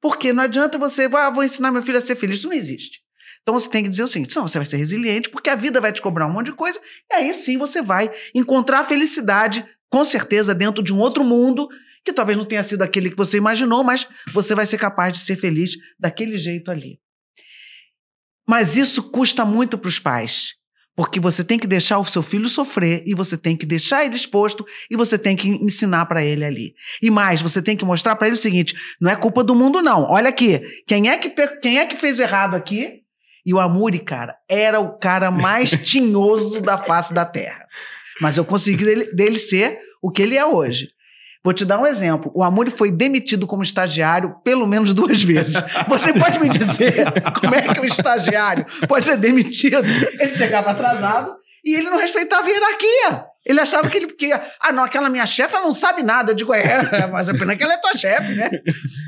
Porque não adianta você, ah, vou ensinar meu filho a ser feliz. Isso não existe. Então você tem que dizer o seguinte: não, você vai ser resiliente, porque a vida vai te cobrar um monte de coisa, e aí sim você vai encontrar felicidade, com certeza, dentro de um outro mundo, que talvez não tenha sido aquele que você imaginou, mas você vai ser capaz de ser feliz daquele jeito ali. Mas isso custa muito para os pais. Porque você tem que deixar o seu filho sofrer e você tem que deixar ele exposto e você tem que ensinar para ele ali. E mais, você tem que mostrar para ele o seguinte: não é culpa do mundo não. Olha aqui, quem é que quem é que fez o errado aqui? E o Amuri, cara, era o cara mais tinhoso da face da terra. Mas eu consegui dele, dele ser o que ele é hoje. Vou te dar um exemplo. O Amuri foi demitido como estagiário pelo menos duas vezes. Você pode me dizer como é que um estagiário pode ser demitido? Ele chegava atrasado e ele não respeitava a hierarquia. Ele achava que ele. Que, ah, não, aquela minha chefe não sabe nada. Eu digo, é, mas a pena que ela é tua chefe, né?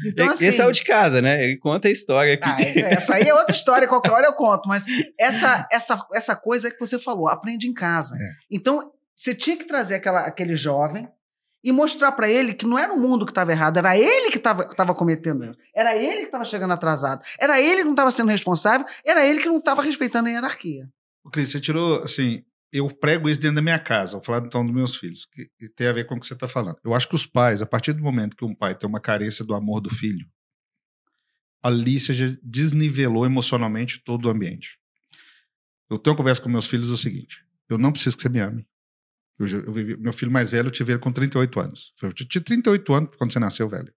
Então, assim, Esse é o de casa, né? Ele conta a história aqui. Ah, é, essa aí é outra história, qualquer hora eu conto. Mas essa, essa, essa coisa que você falou, aprende em casa. É. Então, você tinha que trazer aquela, aquele jovem e mostrar para ele que não era o mundo que estava errado, era ele que estava cometendo erro. Era ele que estava chegando atrasado. Era ele que não estava sendo responsável, era ele que não estava respeitando a hierarquia. Cris, você tirou, assim, eu prego isso dentro da minha casa, vou falar então dos meus filhos, que, tem a ver com o que você está falando. Eu acho que os pais, a partir do momento que um pai tem uma carência do amor do filho, ali você já desnivelou emocionalmente todo o ambiente. Eu tenho uma conversa com meus filhos é o seguinte: eu não preciso que você me ame. Eu, eu vivi, meu filho mais velho eu tive ele com 38 anos. Eu tinha 38 anos quando você nasceu, velho.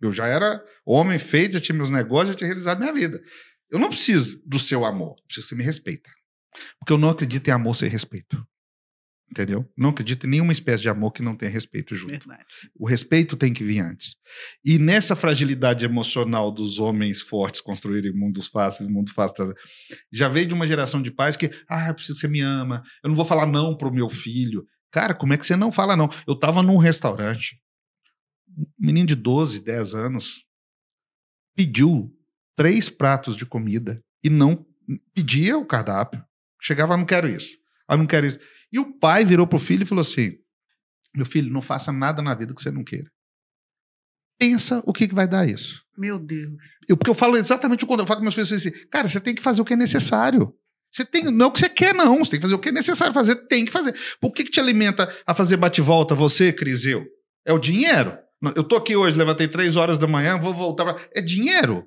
Eu já era homem feito, já tinha meus negócios, já tinha realizado minha vida. Eu não preciso do seu amor, preciso que você me respeita. Porque eu não acredito em amor sem respeito. Entendeu? Não acredito em nenhuma espécie de amor que não tenha respeito junto. Verdade. O respeito tem que vir antes. E nessa fragilidade emocional dos homens fortes construírem mundos fáceis, mundo fácil, já veio de uma geração de pais que, ah, eu preciso que você me ama, eu não vou falar não pro meu filho. Cara, como é que você não fala não? Eu tava num restaurante, um menino de 12, 10 anos pediu três pratos de comida e não pedia o cardápio. Chegava, não quero isso. Ah, não quero isso. E o pai virou pro filho e falou assim: Meu filho, não faça nada na vida que você não queira. Pensa o que, que vai dar isso. Meu Deus. Eu, porque eu falo exatamente o contrário. Eu falo com meus filhos assim: Cara, você tem que fazer o que é necessário. Você tem, não é o que você quer, não. Você tem que fazer o que é necessário fazer, tem que fazer. Por que, que te alimenta a fazer bate-volta, você, Criseu? É o dinheiro. Eu tô aqui hoje, levantei três horas da manhã, vou voltar pra... É dinheiro.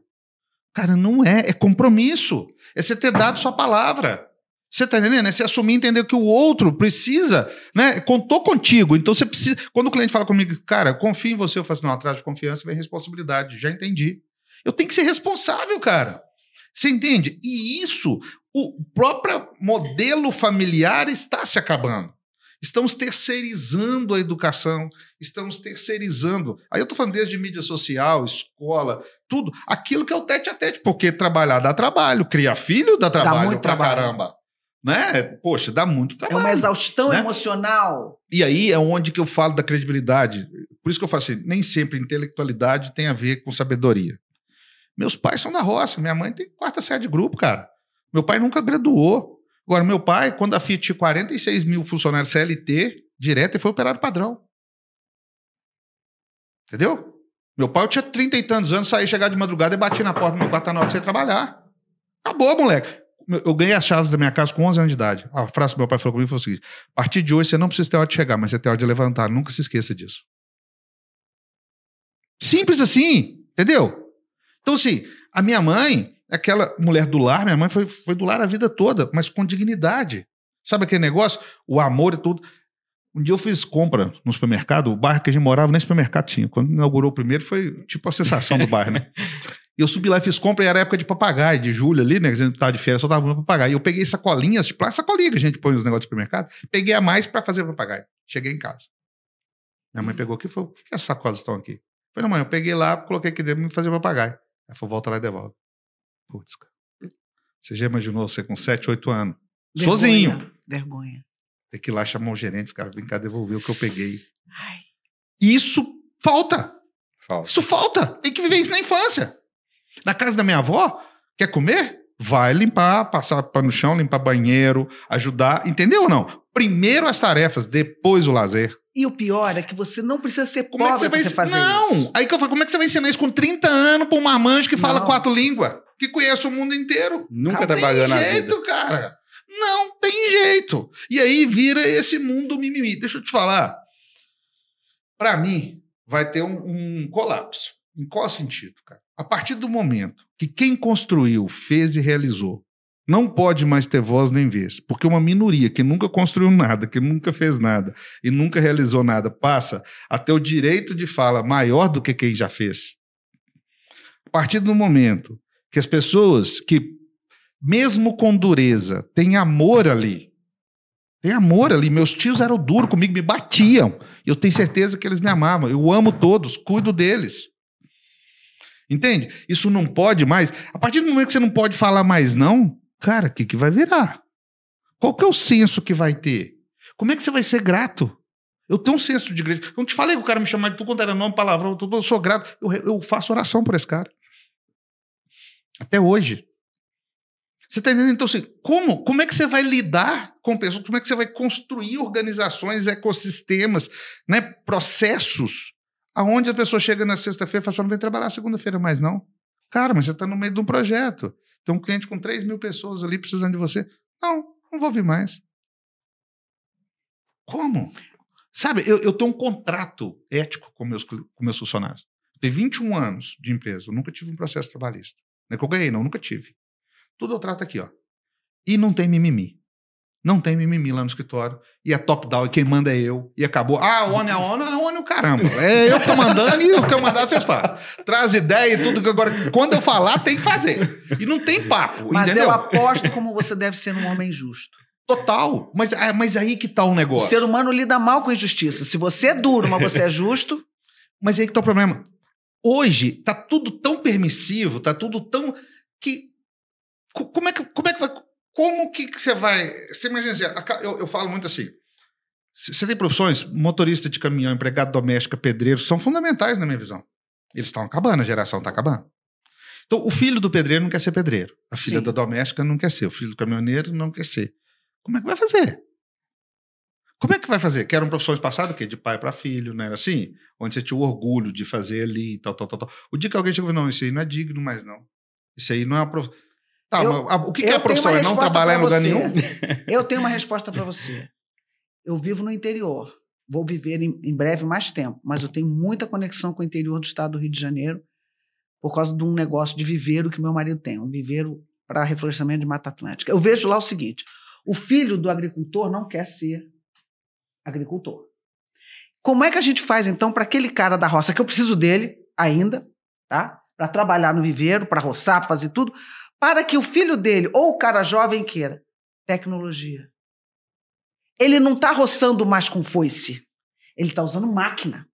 Cara, não é. É compromisso. É você ter dado sua palavra. Você tá entendendo? É você assumir entender que o outro precisa, né? Contou contigo. Então você precisa. Quando o cliente fala comigo, cara, confio em você, eu faço, não, atrás de confiança vem responsabilidade. Já entendi. Eu tenho que ser responsável, cara. Você entende? E isso, o próprio modelo familiar está se acabando. Estamos terceirizando a educação, estamos terceirizando. Aí eu estou falando desde mídia social, escola, tudo. Aquilo que é o tete a tete, porque trabalhar dá trabalho, criar filho dá trabalho dá pra trabalho. caramba né? Poxa, dá muito trabalho. É uma exaustão né? emocional. E aí é onde que eu falo da credibilidade. Por isso que eu falo assim, nem sempre intelectualidade tem a ver com sabedoria. Meus pais são da roça, minha mãe tem quarta série de grupo, cara. Meu pai nunca graduou. Agora, meu pai, quando a Fiat tinha 46 mil funcionários CLT, direto, ele foi operário padrão. Entendeu? Meu pai, eu tinha 30 e tantos anos, saí, chegar de madrugada e bati na porta do meu quarto à noite sem trabalhar. Acabou, moleque eu ganhei as chaves da minha casa com 11 anos de idade. A frase que meu pai falou comigo foi o seguinte: a partir de hoje você não precisa ter hora de chegar, mas você tem hora de levantar. Nunca se esqueça disso. Simples assim, entendeu? Então, assim, a minha mãe, aquela mulher do lar, minha mãe foi, foi do lar a vida toda, mas com dignidade. Sabe aquele negócio? O amor e tudo. Um dia eu fiz compra no supermercado, o bairro que a gente morava, nem supermercado tinha. Quando inaugurou o primeiro, foi tipo a sensação do bairro, né? Eu subi lá e fiz compra e era época de papagaio, de julho ali, né? A gente tava de férias, só tava no papagaio. E eu peguei sacolinhas, tipo, a sacolinha que a gente põe nos negócios de supermercado, peguei a mais para fazer papagaio. Cheguei em casa. Minha mãe pegou aqui e falou: por que as sacolas estão aqui? Falei, não, mãe, eu peguei lá, coloquei aqui dentro e fazer papagaio. Ela falou, volta lá e devolve. Putz, cara. Você já imaginou você com 7, 8 anos? Vergonha, sozinho. Vergonha. Tem que ir lá chamar o gerente, cara, vem cá devolver o que eu peguei. Ai. Isso falta. falta. Isso falta. Tem que viver isso na infância. Na casa da minha avó, quer comer? Vai limpar, passar pano no chão, limpar banheiro, ajudar, entendeu ou não? Primeiro as tarefas, depois o lazer. E o pior é que você não precisa ser como pobre é que você vai você fazer não. isso. Aí que eu falo, como é que você vai ensinar isso com 30 anos pra um marmanjo que fala quatro línguas? Que conhece o mundo inteiro? Nunca trabalhou na vida. Não tem jeito, cara. Não tem jeito. E aí vira esse mundo mimimi. Deixa eu te falar. Para mim, vai ter um, um colapso. Em qual sentido, cara? A partir do momento que quem construiu, fez e realizou não pode mais ter voz nem vez, porque uma minoria que nunca construiu nada, que nunca fez nada e nunca realizou nada, passa a ter o direito de fala maior do que quem já fez. A partir do momento que as pessoas que, mesmo com dureza, têm amor ali, Tem amor ali. Meus tios eram duros comigo, me batiam. Eu tenho certeza que eles me amavam. Eu amo todos, cuido deles. Entende? Isso não pode mais. A partir do momento que você não pode falar mais não, cara, o que, que vai virar? Qual que é o senso que vai ter? Como é que você vai ser grato? Eu tenho um senso de igreja. Eu te falei que o cara me chamava de quanto era nome, palavrão, eu sou grato. Eu, eu faço oração por esse cara. Até hoje. Você está entendendo? Então, assim, como? Como é que você vai lidar com pessoas? Como é que você vai construir organizações, ecossistemas, né, processos, aonde a pessoa chega na sexta-feira e fala assim, não vem trabalhar segunda-feira mais, não? Cara, mas você está no meio de um projeto. Tem um cliente com 3 mil pessoas ali precisando de você. Não, não vou vir mais. Como? Sabe, eu, eu tenho um contrato ético com meus, com meus funcionários. Tenho 21 anos de empresa, eu nunca tive um processo trabalhista. Não é que eu ganhei, não, nunca tive. Tudo eu trato aqui, ó. E não tem mimimi. Não tem mimimi lá no escritório. E é top-down, e quem manda é eu. E acabou. Ah, o ONU é a ONU, é ONU o caramba. É eu que tô mandando e o que eu mandar vocês fazem. Traz ideia e tudo que agora. Quando eu falar, tem que fazer. E não tem papo. Mas entendeu? eu aposto como você deve ser um homem justo. Total. Mas, ah, mas aí que tá o negócio. O ser humano lida mal com injustiça. Se você é duro, mas você é justo. Mas aí que tá o problema. Hoje tá tudo tão permissivo, tá tudo tão. que como é que, como é que vai. Como que, que você vai. Você imagina assim, eu, eu falo muito assim. Você tem profissões, motorista de caminhão, empregado doméstico, pedreiro, são fundamentais na minha visão. Eles estão acabando, a geração está acabando. Então, o filho do pedreiro não quer ser pedreiro. A filha Sim. da doméstica não quer ser. O filho do caminhoneiro não quer ser. Como é que vai fazer? Como é que vai fazer? Que eram profissões passadas, que de pai para filho, não era assim? Onde você tinha o orgulho de fazer ali, tal, tal, tal, tal. O dia que alguém chegou e falou, não, isso aí não é digno mais, não. Isso aí não é uma profissão. Tá, eu, mas, o que, que é a profissão? É não trabalhar em lugar você. nenhum? Eu tenho uma resposta para você. Eu vivo no interior. Vou viver em, em, breve mais tempo, mas eu tenho muita conexão com o interior do estado do Rio de Janeiro por causa de um negócio de viveiro que meu marido tem, um viveiro para reflorestamento de Mata Atlântica. Eu vejo lá o seguinte: o filho do agricultor não quer ser agricultor. Como é que a gente faz então para aquele cara da roça que eu preciso dele ainda, tá? Para trabalhar no viveiro, para roçar, para fazer tudo, para que o filho dele ou o cara jovem queira tecnologia. Ele não está roçando mais com foice. Ele está usando máquina.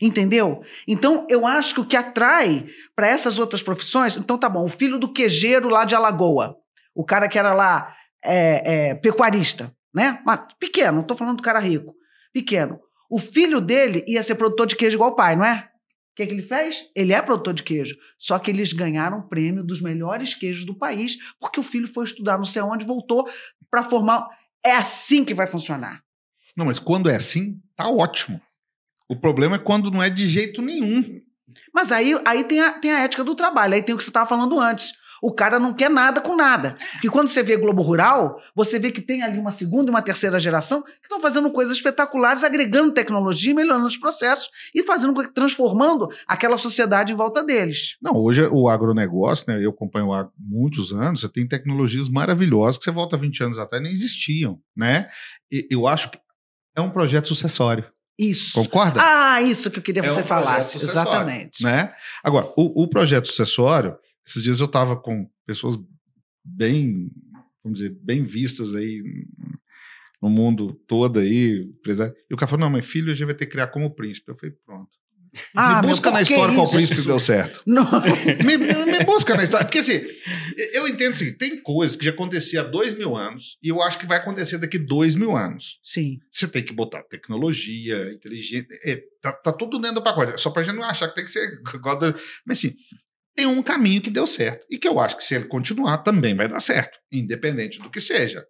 Entendeu? Então, eu acho que o que atrai para essas outras profissões. Então, tá bom, o filho do quejeiro lá de Alagoa, o cara que era lá é, é, pecuarista, né? Mas pequeno, não estou falando do cara rico. Pequeno. O filho dele ia ser produtor de queijo igual o pai, não é? O que, que, ele fez? Ele é produtor de queijo. Só que eles ganharam o prêmio dos melhores queijos do país, porque o filho foi estudar não sei onde, voltou para formar. É assim que vai funcionar. Não, mas quando é assim, tá ótimo. O problema é quando não é de jeito nenhum. Mas aí, aí tem, a, tem a ética do trabalho, aí tem o que você estava falando antes. O cara não quer nada com nada. Porque quando você vê Globo Rural, você vê que tem ali uma segunda e uma terceira geração que estão fazendo coisas espetaculares, agregando tecnologia, melhorando os processos e fazendo, transformando aquela sociedade em volta deles. Não, hoje o agronegócio, né, eu acompanho há muitos anos, você tem tecnologias maravilhosas que você volta 20 anos atrás nem existiam, né? E, eu acho que é um projeto sucessório. Isso. Concorda? Ah, isso que eu queria que é você um falasse. Exatamente. Né? Agora, o, o projeto sucessório, esses dias eu estava com pessoas bem, vamos dizer, bem vistas aí no mundo todo aí. E o cara falou, não, mas filho a gente vai ter que criar como príncipe. Eu falei, pronto. Ah, me busca na história qual príncipe deu certo. Não. Me, me, me, busca na história. Porque assim, eu entendo assim, tem coisas que já acontecia há dois mil anos e eu acho que vai acontecer daqui dois mil anos. Sim. Você tem que botar tecnologia, inteligência. É, tá, tá, tudo dentro do pacote. Só pra gente não achar que tem que ser. Mas assim, tem um caminho que deu certo. E que eu acho que se ele continuar, também vai dar certo, independente do que seja.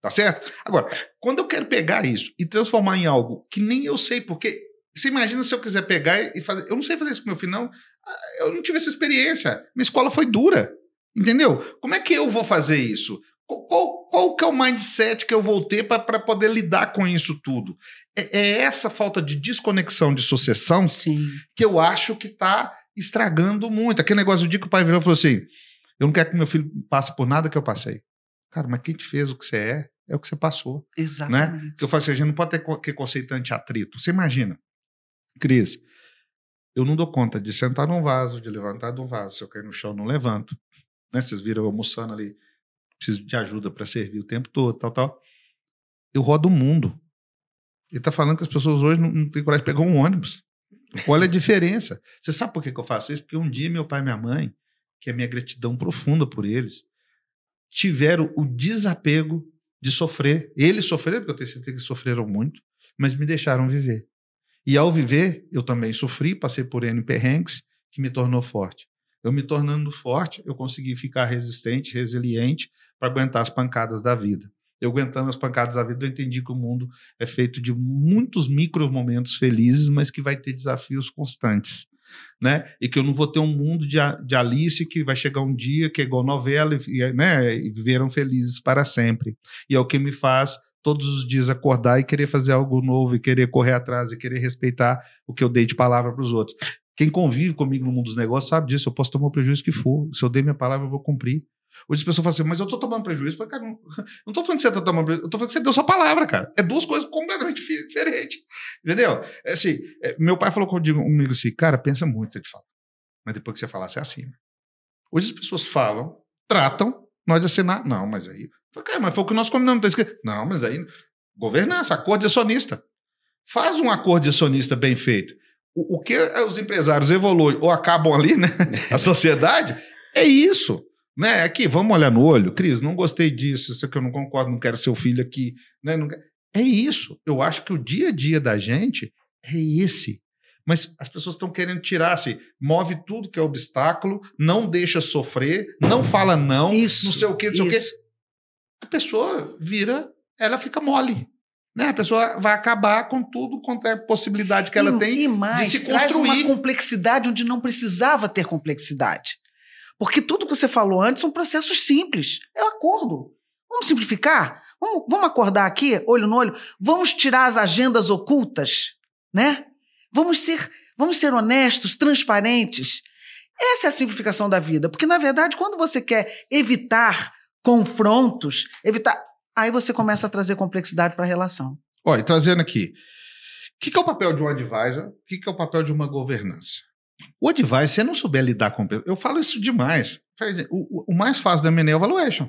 Tá certo? Agora, quando eu quero pegar isso e transformar em algo que nem eu sei, porque você imagina se eu quiser pegar e fazer. Eu não sei fazer isso com meu filho, não. Ah, eu não tive essa experiência. Minha escola foi dura. Entendeu? Como é que eu vou fazer isso? Qual, qual, qual que é o mindset que eu vou ter para poder lidar com isso tudo? É, é, essa falta de desconexão de sucessão Sim. que eu acho que está estragando muito. Aquele negócio do dia que o pai virou e falou assim: Eu não quero que meu filho passe por nada que eu passei. Cara, mas quem te fez o que você é, é o que você passou. Né? Exatamente. Né? Que eu falo assim: a gente não pode ter que conceito anti-atrito. Você imagina, Cris, eu não dou conta de sentar num vaso, de levantar de um vaso. Se eu cair no chão, eu não levanto. Né? Vocês viram eu almoçando ali, preciso de ajuda para servir o tempo todo, tal, tal. Eu rodo o mundo. Ele está falando que as pessoas hoje não, não têm coragem de pegar um ônibus. Olha a diferença. Você sabe por que, que eu faço isso? Porque um dia meu pai e minha mãe, que é minha gratidão profunda por eles, tiveram o desapego de sofrer. Eles sofreram, porque eu tenho certeza que sofreram muito, mas me deixaram viver. E ao viver, eu também sofri, passei por N perrengues, que me tornou forte. Eu me tornando forte, eu consegui ficar resistente, resiliente para aguentar as pancadas da vida. Eu aguentando as pancadas da vida, eu entendi que o mundo é feito de muitos micro momentos felizes, mas que vai ter desafios constantes. Né? E que eu não vou ter um mundo de, de Alice que vai chegar um dia que é igual novela e, né, e viveram felizes para sempre. E é o que me faz todos os dias acordar e querer fazer algo novo, e querer correr atrás, e querer respeitar o que eu dei de palavra para os outros. Quem convive comigo no mundo dos negócios sabe disso. Eu posso tomar o prejuízo que for. Se eu dei minha palavra, eu vou cumprir. Hoje as pessoas falam assim, mas eu tô tomando prejuízo. Eu falo, cara, não, não tô falando que você tá tomando prejuízo, eu tô falando que você deu sua palavra, cara. É duas coisas completamente diferentes. Entendeu? É assim, é, meu pai falou comigo assim, cara, pensa muito de fato. Mas depois que você falar, você assina. Hoje as pessoas falam, tratam, nós assinar. Não, mas aí. Cara, mas foi o que nós combinamos. Tá escrito. Não, mas aí. Governança, acordo de acionista. Faz um acordo de acionista bem feito o, o que os empresários evoluem ou acabam ali, né? A sociedade, é isso. Né? Aqui, vamos olhar no olho. Cris, não gostei disso, isso aqui eu não concordo, não quero seu filho aqui. Né? Não... É isso. Eu acho que o dia a dia da gente é esse. Mas as pessoas estão querendo tirar, assim, move tudo que é obstáculo, não deixa sofrer, não fala não, isso, não sei o quê, não sei isso. o quê. A pessoa vira, ela fica mole. Né? A pessoa vai acabar com tudo quanto é possibilidade que ela e, tem e mais, de se construir. Uma complexidade onde não precisava ter complexidade. Porque tudo que você falou antes são processos simples. É o acordo. Vamos simplificar? Vamos, vamos acordar aqui, olho no olho? Vamos tirar as agendas ocultas, né? Vamos ser, vamos ser honestos, transparentes. Essa é a simplificação da vida. Porque, na verdade, quando você quer evitar confrontos, evitar Aí você começa a trazer complexidade para a relação. Olha, trazendo aqui, o que, que, é o papel de um advisor? O que, que, é o papel de uma governança? O advisor, se não souber lidar com... Eu falo isso demais. O, o mais fácil da M&A é o valuation.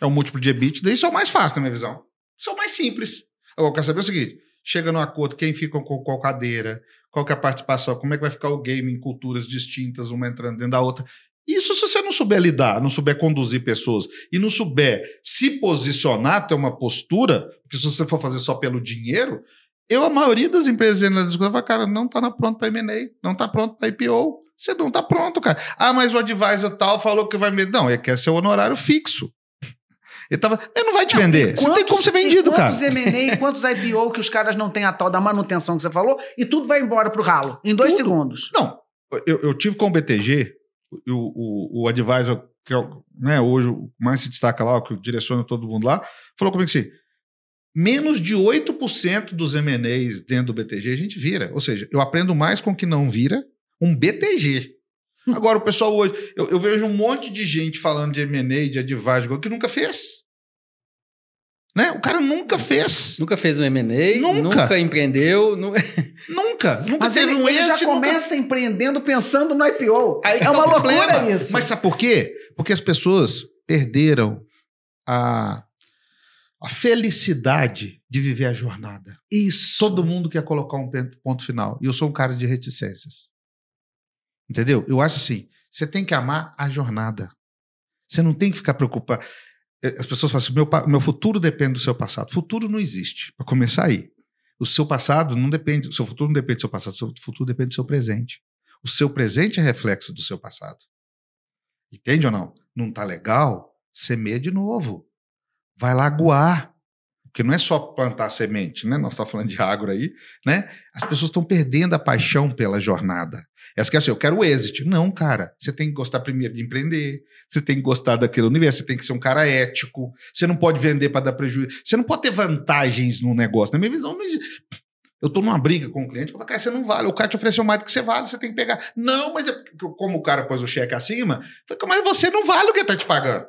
É o múltiplo de EBITDA, isso é o mais fácil na minha visão. Isso é o mais simples. Agora, eu quero saber o seguinte, chega no acordo, quem fica com qual cadeira, qual que é a participação, como é que vai ficar o game em culturas distintas, uma entrando dentro da outra. Isso se você não souber lidar, não souber conduzir pessoas e não souber se posicionar, ter uma postura, porque se você for fazer só pelo dinheiro, eu, a maioria das empresas de análise fala, cara, não está pronto para M&A, não está pronto para IPO. Você não está pronto, cara. Ah, mas o advisor tal falou que vai me... Não, ele quer seu honorário fixo. Ele, tava, ele não vai te não, vender. Quantos, você tem como ser vendido, quantos cara. Quantos M&A, quantos IPO que os caras não têm a tal da manutenção que você falou e tudo vai embora pro ralo em dois tudo. segundos. Não, eu, eu tive com o BTG o, o, o advisor, que é, né, hoje mais se destaca lá, que direciona todo mundo lá, falou comigo assim: menos de 8% dos MNEs dentro do BTG a gente vira. Ou seja, eu aprendo mais com o que não vira um BTG. Agora, o pessoal hoje, eu, eu vejo um monte de gente falando de MNE, de advisor, que nunca fez. Né? O cara nunca fez. Nunca fez um M&A, nunca. nunca empreendeu. Nu... Nunca. Nunca Mas teve ele, um ele já começa nunca... empreendendo pensando no IPO. Aí é uma loucura isso. Mas sabe por quê? Porque as pessoas perderam a, a felicidade de viver a jornada. Isso. Todo mundo quer colocar um ponto final. E eu sou um cara de reticências. Entendeu? Eu acho assim, você tem que amar a jornada. Você não tem que ficar preocupado. É, as pessoas falam assim: meu, meu futuro depende do seu passado. Futuro não existe, para começar aí. O seu passado não depende, o seu futuro não depende do seu passado, o seu futuro depende do seu presente. O seu presente é reflexo do seu passado. Entende ou não? Não está legal? Semeia de novo. Vai lá aguar. Porque não é só plantar semente, né? Nós estamos falando de agro aí, né? As pessoas estão perdendo a paixão pela jornada. Essa que é assim, eu quero o exit. Não, cara. Você tem que gostar primeiro de empreender. Você tem que gostar daquele universo. Você tem que ser um cara ético. Você não pode vender para dar prejuízo. Você não pode ter vantagens no negócio. Na minha visão, não. Eu estou numa briga com o cliente, eu falo, cara, você não vale. O cara te ofereceu mais do que você vale, você tem que pegar. Não, mas é como o cara pôs o cheque acima, falei, mas você não vale o que está te pagando.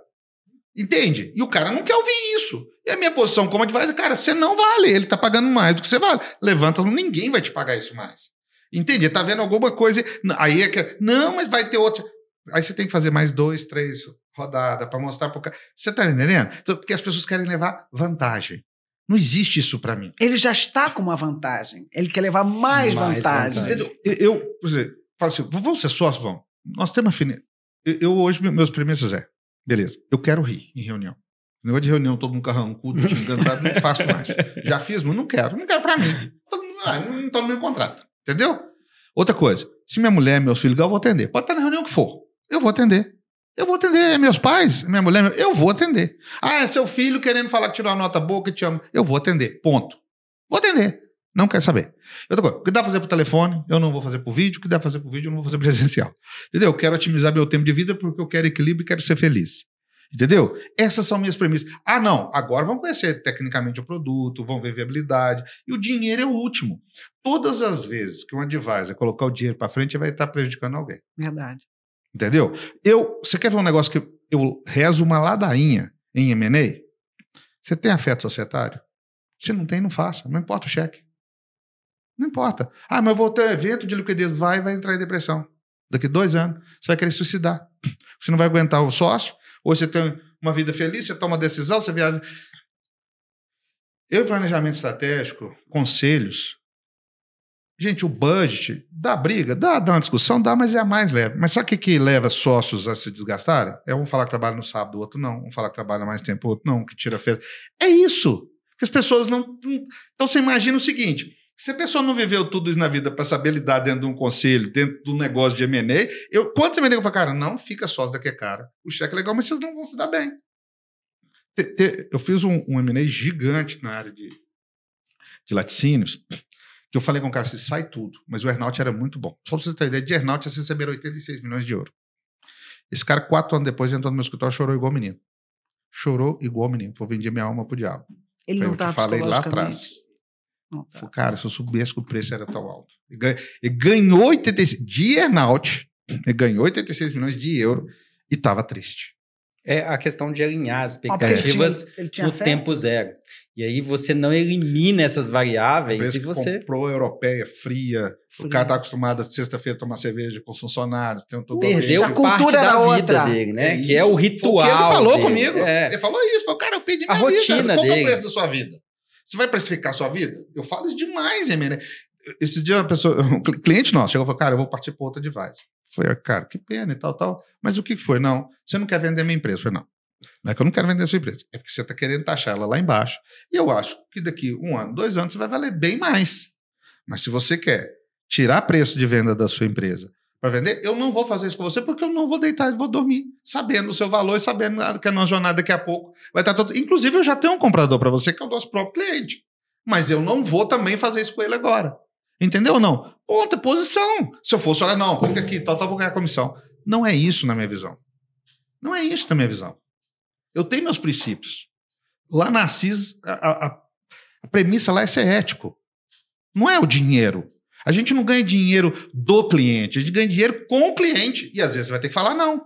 Entende? E o cara não quer ouvir isso. E a minha posição como advisor, cara, você não vale. Ele está pagando mais do que você vale. Levanta, ninguém vai te pagar isso mais. Entende? Tá vendo alguma coisa. Aí é que. Não, mas vai ter outra. Aí você tem que fazer mais dois, três rodadas para mostrar para o cara. Você tá entendendo? Então, porque as pessoas querem levar vantagem. Não existe isso para mim. Ele já está com uma vantagem. Ele quer levar mais, mais vantagem. vantagem. Eu, eu, por exemplo, falo assim, vamos ser sócios, vamos. Nós temos afinidade. Eu, eu, hoje, meus primeiros é, beleza, eu quero rir em reunião. Negócio de reunião, todo mundo carrancudo, xingando, não faço mais. Já fiz, mas não quero. Não quero para mim. Ah, não está no meu contrato. Entendeu? Outra coisa, se minha mulher, meus filhos, eu vou atender. Pode estar na reunião que for. Eu vou atender. Eu vou atender. É meus pais, minha mulher, eu vou atender. Ah, é seu filho querendo falar que tirou uma nota boa, que te amo. Eu vou atender. Ponto. Vou atender. Não quero saber. Outra coisa, o que dá pra fazer por telefone, eu não vou fazer por vídeo. O que dá pra fazer por vídeo, eu não vou fazer presencial. Entendeu? Eu quero otimizar meu tempo de vida porque eu quero equilíbrio e quero ser feliz. Entendeu? Essas são minhas premissas. Ah, não, agora vão conhecer tecnicamente o produto, vão ver viabilidade. E o dinheiro é o último. Todas as vezes que um advisor colocar o dinheiro para frente, vai estar prejudicando alguém. Verdade. Entendeu? Eu, você quer ver um negócio que eu rezo uma ladainha em M&A? Você tem afeto societário? Se não tem, não faça. Não importa o cheque. Não importa. Ah, mas eu vou ter um evento de liquidez. Vai, vai entrar em depressão. Daqui dois anos, você vai querer suicidar. Você não vai aguentar o sócio. Ou você tem uma vida feliz, você toma decisão, você viaja. Eu, planejamento estratégico, conselhos, Gente, o budget dá briga, dá, dá uma discussão, dá, mas é a mais leve. Mas sabe o que, que leva sócios a se desgastarem? É um falar que trabalha no sábado, o outro não. Um falar que trabalha mais tempo, o outro não, que tira feira. É isso. Que as pessoas não. Então você imagina o seguinte: se a pessoa não viveu tudo isso na vida para saber lidar dentro de um conselho, dentro do negócio de M&A, eu, quantos M&A eu falo, cara, não fica sócio daqui, cara. O cheque é legal, mas vocês não vão se dar bem. Eu fiz um, um M&A gigante na área de, de laticínios, que eu falei com o cara assim, sai tudo. Mas o earnout era muito bom. Só para você ter ideia, de earnout eles receberam 86 milhões de euros. Esse cara, quatro anos depois, entrou no meu escritório chorou igual menino. Chorou igual menino. Vou vender minha alma pro diabo. Ele Foi não tá falei lá atrás. Tá. Cara, se eu soubesse que o preço era tão alto. Ele ganhou 86 de earnout, ele ganhou 86 milhões de euros e estava triste. É a questão de alinhar as expectativas ele tinha, ele no tempo zero. E aí você não elimina essas variáveis e você. Comprou a europeia fria, o cara tá acostumado sexta-feira tomar cerveja com os funcionários. Tem todo Perdeu a parte da vida dele, né? É que é o ritual. Foi o que ele falou dele. comigo. É. Ele falou isso. Falou, cara, eu pedi minha a vida. Rotina Qual dele. é o preço da sua vida? Você vai precificar sua vida? Eu falo demais, hein, né? Esse dia uma pessoa, um cliente nosso chegou e falou, cara, eu vou partir para outra device. Foi, cara, que pena e tal, tal. Mas o que foi? Não, você não quer vender minha empresa. Não. Não é que eu não quero vender a sua empresa, é porque você está querendo taxar ela lá embaixo. E eu acho que daqui um ano, dois anos, você vai valer bem mais. Mas se você quer tirar preço de venda da sua empresa para vender, eu não vou fazer isso com você porque eu não vou deitar e vou dormir, sabendo o seu valor e sabendo que a nossa jornada daqui a pouco vai estar todo. Inclusive, eu já tenho um comprador para você que é o nosso próprio cliente. Mas eu não vou também fazer isso com ele agora. Entendeu ou não? Ponto, é posição. Se eu fosse, olha, não, fica aqui, tal, tal, vou ganhar comissão. Não é isso na minha visão. Não é isso na minha visão. Eu tenho meus princípios. Lá na CIS, a, a, a premissa lá é ser ético. Não é o dinheiro. A gente não ganha dinheiro do cliente, a gente ganha dinheiro com o cliente. E às vezes você vai ter que falar não.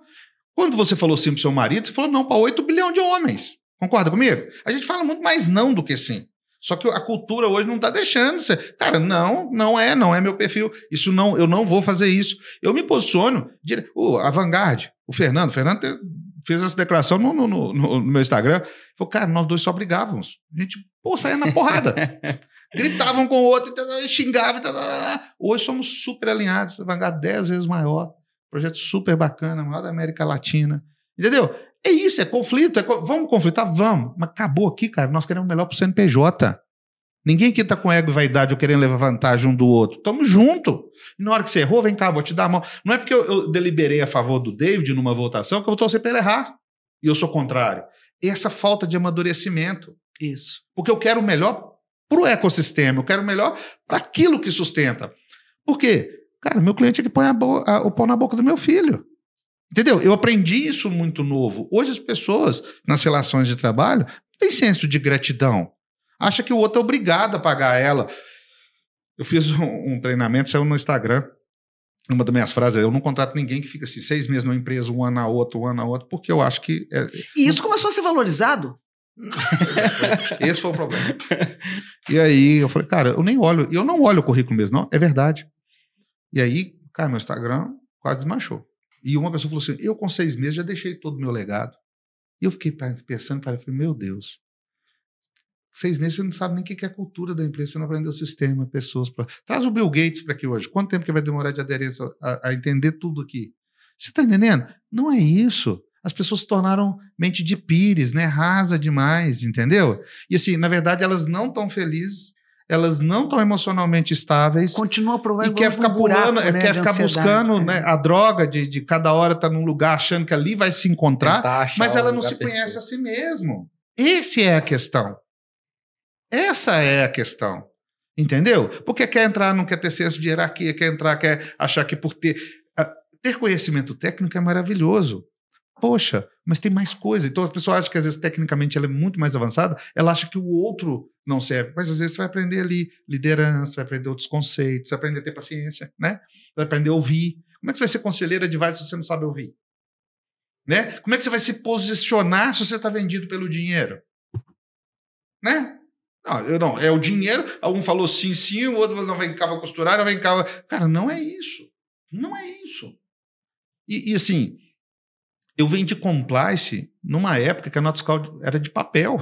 Quando você falou sim para seu marido, você falou não para 8 bilhões de homens. Concorda comigo? A gente fala muito mais não do que sim. Só que a cultura hoje não está deixando você. Cara, não, não é, não é meu perfil. Isso não, eu não vou fazer isso. Eu me posiciono. O a Vanguard, o Fernando, o Fernando fez essa declaração no, no, no, no meu Instagram. Falou, cara, nós dois só brigávamos. A gente, pô, saía na porrada. Gritavam com o outro, xingavam. Hoje somos super alinhados. Vanguard dez vezes maior. Projeto super bacana, maior da América Latina. Entendeu? É isso, é conflito. É co... Vamos conflitar? Vamos. Mas acabou aqui, cara. Nós queremos o melhor para o CNPJ. Ninguém aqui está com ego e vaidade ou querendo levar vantagem um do outro. Tamo junto. E na hora que você errou, vem cá, vou te dar a mão. Não é porque eu, eu deliberei a favor do David numa votação que eu vou torcer para ele errar. E eu sou contrário. Essa falta de amadurecimento. Isso. Porque eu quero o melhor para o ecossistema, eu quero melhor para aquilo que sustenta. Por quê? Cara, meu cliente é que põe a, a, o pau na boca do meu filho. Entendeu? Eu aprendi isso muito novo. Hoje as pessoas, nas relações de trabalho, têm senso de gratidão. Acha que o outro é obrigado a pagar ela. Eu fiz um, um treinamento, saiu no Instagram. Uma das minhas frases é: eu não contrato ninguém que fica assim, seis meses numa empresa, um ano na outra, um ano na outra, porque eu acho que. É... E isso começou a ser valorizado? Esse foi o problema. E aí eu falei, cara, eu nem olho, eu não olho o currículo mesmo, não, é verdade. E aí, cara, meu Instagram quase desmanchou. E uma pessoa falou assim: eu com seis meses já deixei todo o meu legado. E eu fiquei pensando, falei, meu Deus, seis meses você não sabe nem o que é a cultura da empresa, você não aprendeu o sistema, pessoas. Pra... Traz o Bill Gates para aqui hoje. Quanto tempo que vai demorar de aderência a, a entender tudo aqui? Você está entendendo? Não é isso. As pessoas se tornaram mente de pires, né? Rasa demais, entendeu? E assim, na verdade, elas não estão felizes, elas não estão emocionalmente estáveis. Continua provando e quer ficar pulando, né, quer ficar buscando é. né, a droga de, de cada hora estar tá num lugar achando que ali vai se encontrar, mas ela não se perfeito. conhece a si mesmo. Essa é a questão. Essa é a questão. Entendeu? Porque quer entrar, não quer ter senso de hierarquia, quer entrar, quer achar que por ter. Ter conhecimento técnico é maravilhoso. Poxa, mas tem mais coisa. Então a pessoa acha que às vezes tecnicamente ela é muito mais avançada, ela acha que o outro não serve. Mas às vezes você vai aprender ali liderança, vai aprender outros conceitos, vai aprender a ter paciência, né? Vai aprender a ouvir. Como é que você vai ser conselheira de vários se você não sabe ouvir? Né? Como é que você vai se posicionar se você está vendido pelo dinheiro? Né? Não, eu não, é o dinheiro. Um falou sim, sim, o outro não vem cá para costurar, não vem cá. Cara, não é isso. Não é isso. E, e assim, eu vendi compliance numa época que a nota fiscal era de papel.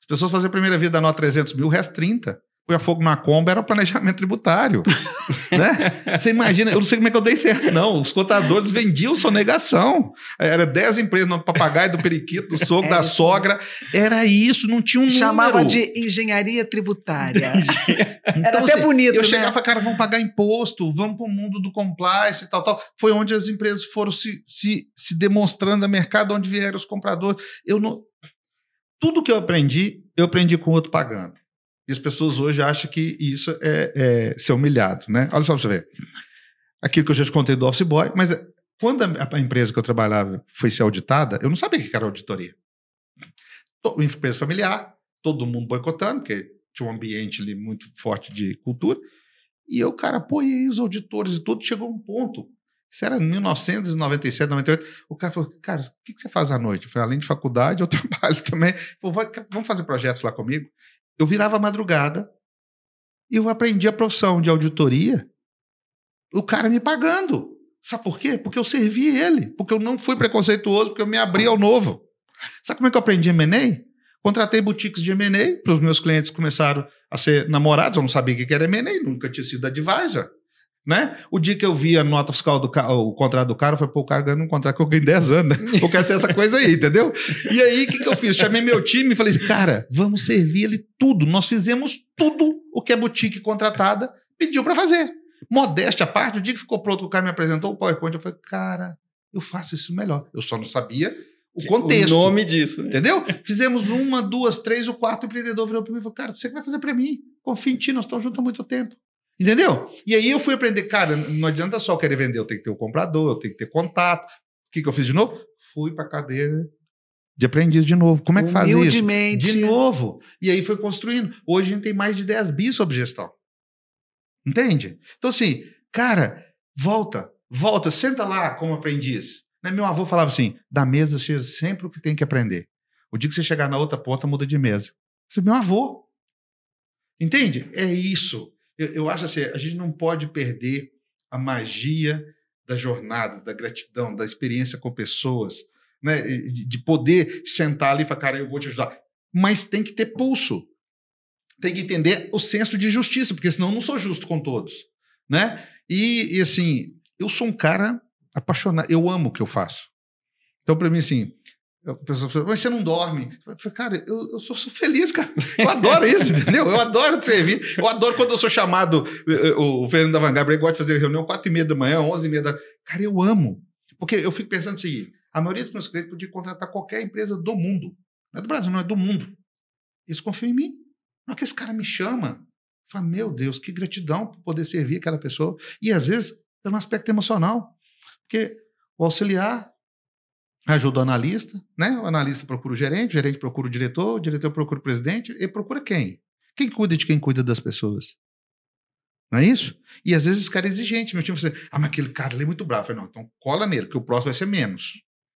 As pessoas faziam a primeira via da nota 300 mil, o resto 30 põe a fogo na Kombi era o planejamento tributário. né? Você imagina, eu não sei como é que eu dei certo, não. Os contadores vendiam sonegação. Era 10 empresas no papagaio, do periquito, do sogro, é da sogra. Era isso, não tinha um Chamava número. de engenharia tributária. então, era até assim, bonito, Eu né? chegava e cara, vamos pagar imposto, vamos para o mundo do compliance e tal, tal. Foi onde as empresas foram se, se, se demonstrando a mercado, onde vieram os compradores. Eu não... Tudo que eu aprendi, eu aprendi com o outro pagando. E as pessoas hoje acham que isso é, é ser humilhado, né? Olha só pra você ver. Aquilo que eu já te contei do Office Boy, mas quando a, a empresa que eu trabalhava foi ser auditada, eu não sabia que era auditoria. Uma empresa familiar, todo mundo boicotando, porque tinha um ambiente ali muito forte de cultura. E eu, cara, apoiei os auditores e tudo. Chegou um ponto, isso era em 1997, 98. O cara falou: Cara, o que você faz à noite? Eu falei: Além de faculdade, eu trabalho também. Falei, vamos fazer projetos lá comigo? Eu virava madrugada e eu aprendi a profissão de auditoria, o cara me pagando. Sabe por quê? Porque eu servi ele, porque eu não fui preconceituoso, porque eu me abri ao novo. Sabe como é que eu aprendi M&A? Contratei boutiques de M&A, para os meus clientes começaram a ser namorados, eu não sabia o que era M&A, nunca tinha sido advisor. Né? O dia que eu vi a nota fiscal do carro, o contrato do cara, foi pô, o cara ganhando um contrato que eu ganhei 10 anos, né? Eu quero ser essa coisa aí, entendeu? E aí, o que, que eu fiz? Chamei meu time e falei cara, vamos servir ele tudo. Nós fizemos tudo o que a boutique contratada pediu para fazer. Modéstia à parte, o dia que ficou pronto, o cara me apresentou o PowerPoint, eu falei, cara, eu faço isso melhor. Eu só não sabia o contexto. O nome disso. Né? Entendeu? Fizemos uma, duas, três, o quarto empreendedor virou para mim e falou, cara, você que vai fazer para mim. Confia em ti, nós estamos juntos há muito tempo. Entendeu? E aí eu fui aprender, cara, não adianta só querer vender, eu tenho que ter o comprador, eu tenho que ter contato. O que, que eu fiz de novo? Fui para a cadeira de aprendiz de novo. Como é que faz isso? De novo. E aí foi construindo. Hoje a gente tem mais de 10 bis sobre gestão. Entende? Então, assim, cara, volta, volta, senta lá como aprendiz. Né? Meu avô falava assim: da mesa seja sempre o que tem que aprender. O dia que você chegar na outra ponta, muda de mesa. Isso é meu avô. Entende? É isso eu, eu acho assim, a gente não pode perder a magia da jornada, da gratidão, da experiência com pessoas, né? de, de poder sentar ali e falar, cara, eu vou te ajudar. Mas tem que ter pulso. Tem que entender o senso de justiça, porque senão eu não sou justo com todos. Né? E, e assim, eu sou um cara apaixonado, eu amo o que eu faço. Então, para mim, assim, a pessoa fala, mas você não dorme. Eu falei, cara, eu, eu sou, sou, feliz, cara. Eu adoro isso, entendeu? Eu adoro servir. Eu adoro quando eu sou chamado, eh, eh, o Fernando da Vanguarda, ele gosta de fazer reunião 4 e meia da manhã, 11 e meia da... Cara, eu amo. Porque eu fico pensando o seguinte, a maioria dos meus clientes podia contratar qualquer empresa do mundo. Não é do Brasil, não é do mundo. Eles confiam em mim. Não é que esse cara me chama. Fala, meu Deus, que gratidão por poder servir aquela pessoa. E às vezes tem um aspecto emocional. Porque o auxiliar ajuda o analista, né? O analista procura o gerente, o gerente procura o diretor, o diretor procura o presidente, e procura quem? Quem cuida de quem cuida das pessoas? Não é isso? E às vezes esse cara é exigente. Meu time fala assim, ah, mas aquele cara ali é muito bravo. Eu falei, não, então cola nele, que o próximo vai ser menos.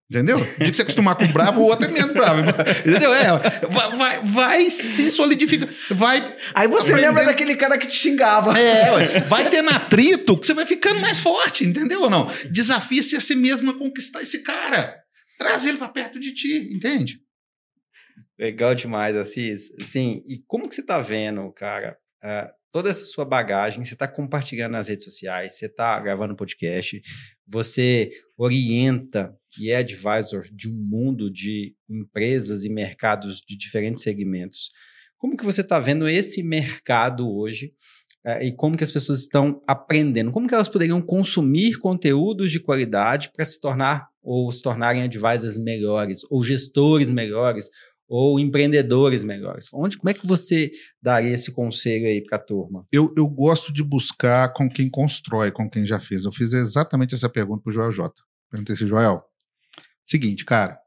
Entendeu? O dia que você acostumar com bravo, o outro é menos bravo. Entendeu? É, vai, vai, vai se solidificar. Vai. Aí você lembra daquele cara que te xingava. É, vai ter atrito que você vai ficando mais forte, entendeu ou não? Desafia-se a si mesmo a conquistar esse cara. Traz ele para perto de ti, entende? Legal demais, Assis. Sim, e como que você está vendo, cara, uh, toda essa sua bagagem, você está compartilhando nas redes sociais, você está gravando podcast, você orienta e é advisor de um mundo de empresas e mercados de diferentes segmentos. Como que você está vendo esse mercado hoje uh, e como que as pessoas estão aprendendo? Como que elas poderiam consumir conteúdos de qualidade para se tornar ou se tornarem advisors melhores ou gestores melhores ou empreendedores melhores? Onde, como é que você daria esse conselho aí para a turma? Eu, eu gosto de buscar com quem constrói, com quem já fez. Eu fiz exatamente essa pergunta para o Joel J. Perguntei assim, Joel, seguinte, cara,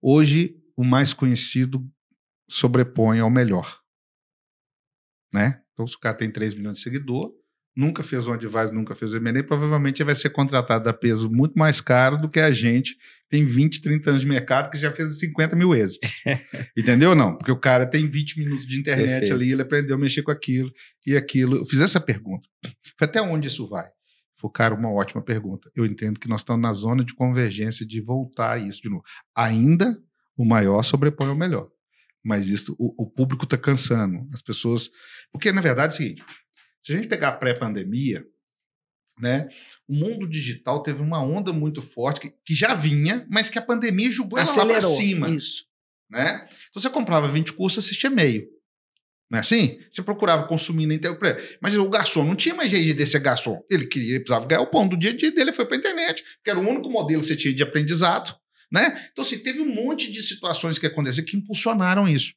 hoje o mais conhecido sobrepõe ao melhor. Né? Então, se o cara tem 3 milhões de seguidores, nunca fez um advice, nunca fez um M&A, provavelmente vai ser contratado a peso muito mais caro do que a gente tem 20, 30 anos de mercado que já fez 50 mil vezes. Entendeu não? Porque o cara tem 20 minutos de internet Perfeito. ali, ele aprendeu a mexer com aquilo e aquilo. Eu fiz essa pergunta. Foi até onde isso vai? Foi, cara, uma ótima pergunta. Eu entendo que nós estamos na zona de convergência de voltar a isso de novo. Ainda o maior sobrepõe ao melhor. Mas isso, o, o público está cansando. As pessoas. Porque, na verdade, é o seguinte: se a gente pegar a pré-pandemia, né, o mundo digital teve uma onda muito forte que, que já vinha, mas que a pandemia jogou ela lá para cima. Isso. Né? Então você comprava 20 cursos, assistia meio. Não é assim? Você procurava consumir na internet. Mas o garçom não tinha mais jeito de ser garçom. Ele queria, ele precisava ganhar o pão do dia a dia dele, foi para a internet, que era o único modelo que você tinha de aprendizado. Né? Então, assim, teve um monte de situações que aconteceram que impulsionaram isso.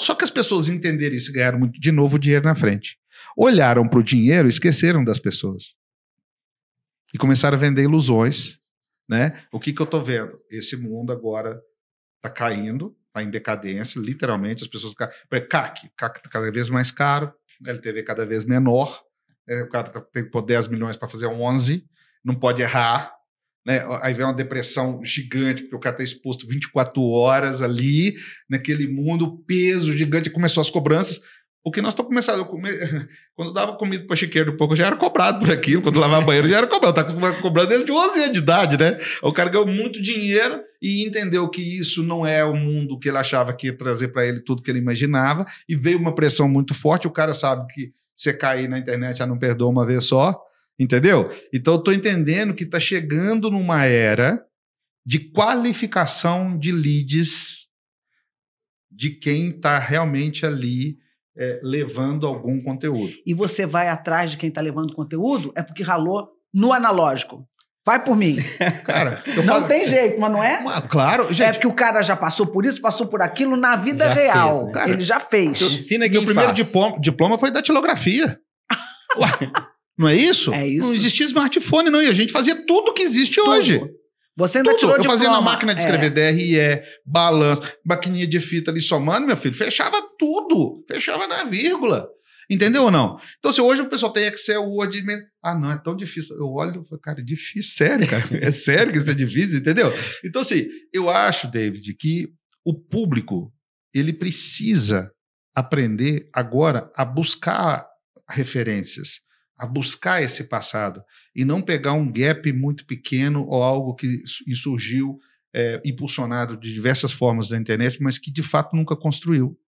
Só que as pessoas entenderam isso e ganharam muito, de novo dinheiro na frente olharam para o dinheiro e esqueceram das pessoas. E começaram a vender ilusões. Né? O que, que eu estou vendo? Esse mundo agora está caindo, está em decadência, literalmente. As pessoas. CAC, CAC está cada vez mais caro, LTV cada vez menor. Né? O cara tá, tem que pôr 10 milhões para fazer 11, não pode errar. Né? Aí vem uma depressão gigante, porque o cara está exposto 24 horas ali, naquele mundo, peso gigante, começou as cobranças. Porque nós estamos começando a comer. Quando eu dava comida para chiqueiro pouco, eu já era cobrado por aquilo. Quando eu lavava banheiro, já era cobrado. Tá acostumado a cobrar desde 11 anos de idade, né? O cara ganhou muito dinheiro e entendeu que isso não é o mundo que ele achava que ia trazer para ele tudo que ele imaginava. E veio uma pressão muito forte. O cara sabe que você cair na internet já não perdoa uma vez só. Entendeu? Então eu estou entendendo que está chegando numa era de qualificação de leads de quem está realmente ali é, levando algum conteúdo. E você vai atrás de quem está levando conteúdo, é porque ralou no analógico. Vai por mim. Cara, não falo... tem jeito, mas não é? Claro, gente. É porque o cara já passou por isso, passou por aquilo na vida já real. Fez, né? cara, Ele já fez. Ensina quem Meu primeiro diploma, diploma foi da tilografia. não é isso? É isso. Não existia smartphone, não. E a gente fazia tudo que existe tudo. hoje. Você ainda Tudo. tirou Eu fazia na máquina de escrever é. DRE, balanço, maquininha de fita ali somando, meu filho, fechava tudo. Fechava na vírgula. Entendeu ou não? Então, se hoje o pessoal tem Excel, Word, ah, não, é tão difícil. Eu olho e falo, cara, é difícil, sério, cara. É sério que isso é difícil, entendeu? Então, assim, eu acho, David, que o público, ele precisa aprender agora a buscar referências a buscar esse passado e não pegar um gap muito pequeno ou algo que surgiu é, impulsionado de diversas formas da internet, mas que de fato nunca construiu.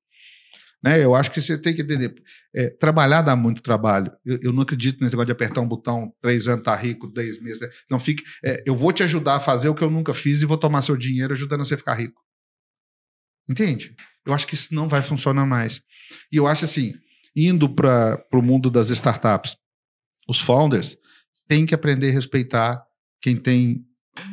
Né? Eu acho que você tem que entender. É, trabalhar dá muito trabalho. Eu, eu, não acredito nesse negócio de apertar um botão, três anos tá rico, dez meses. Né? Não fique. É, eu vou te ajudar a fazer o que eu nunca fiz e vou tomar seu dinheiro ajudando você a ficar rico. Entende? Eu acho que isso não vai funcionar mais. E eu acho assim, indo para o mundo das startups, os founders têm que aprender a respeitar quem tem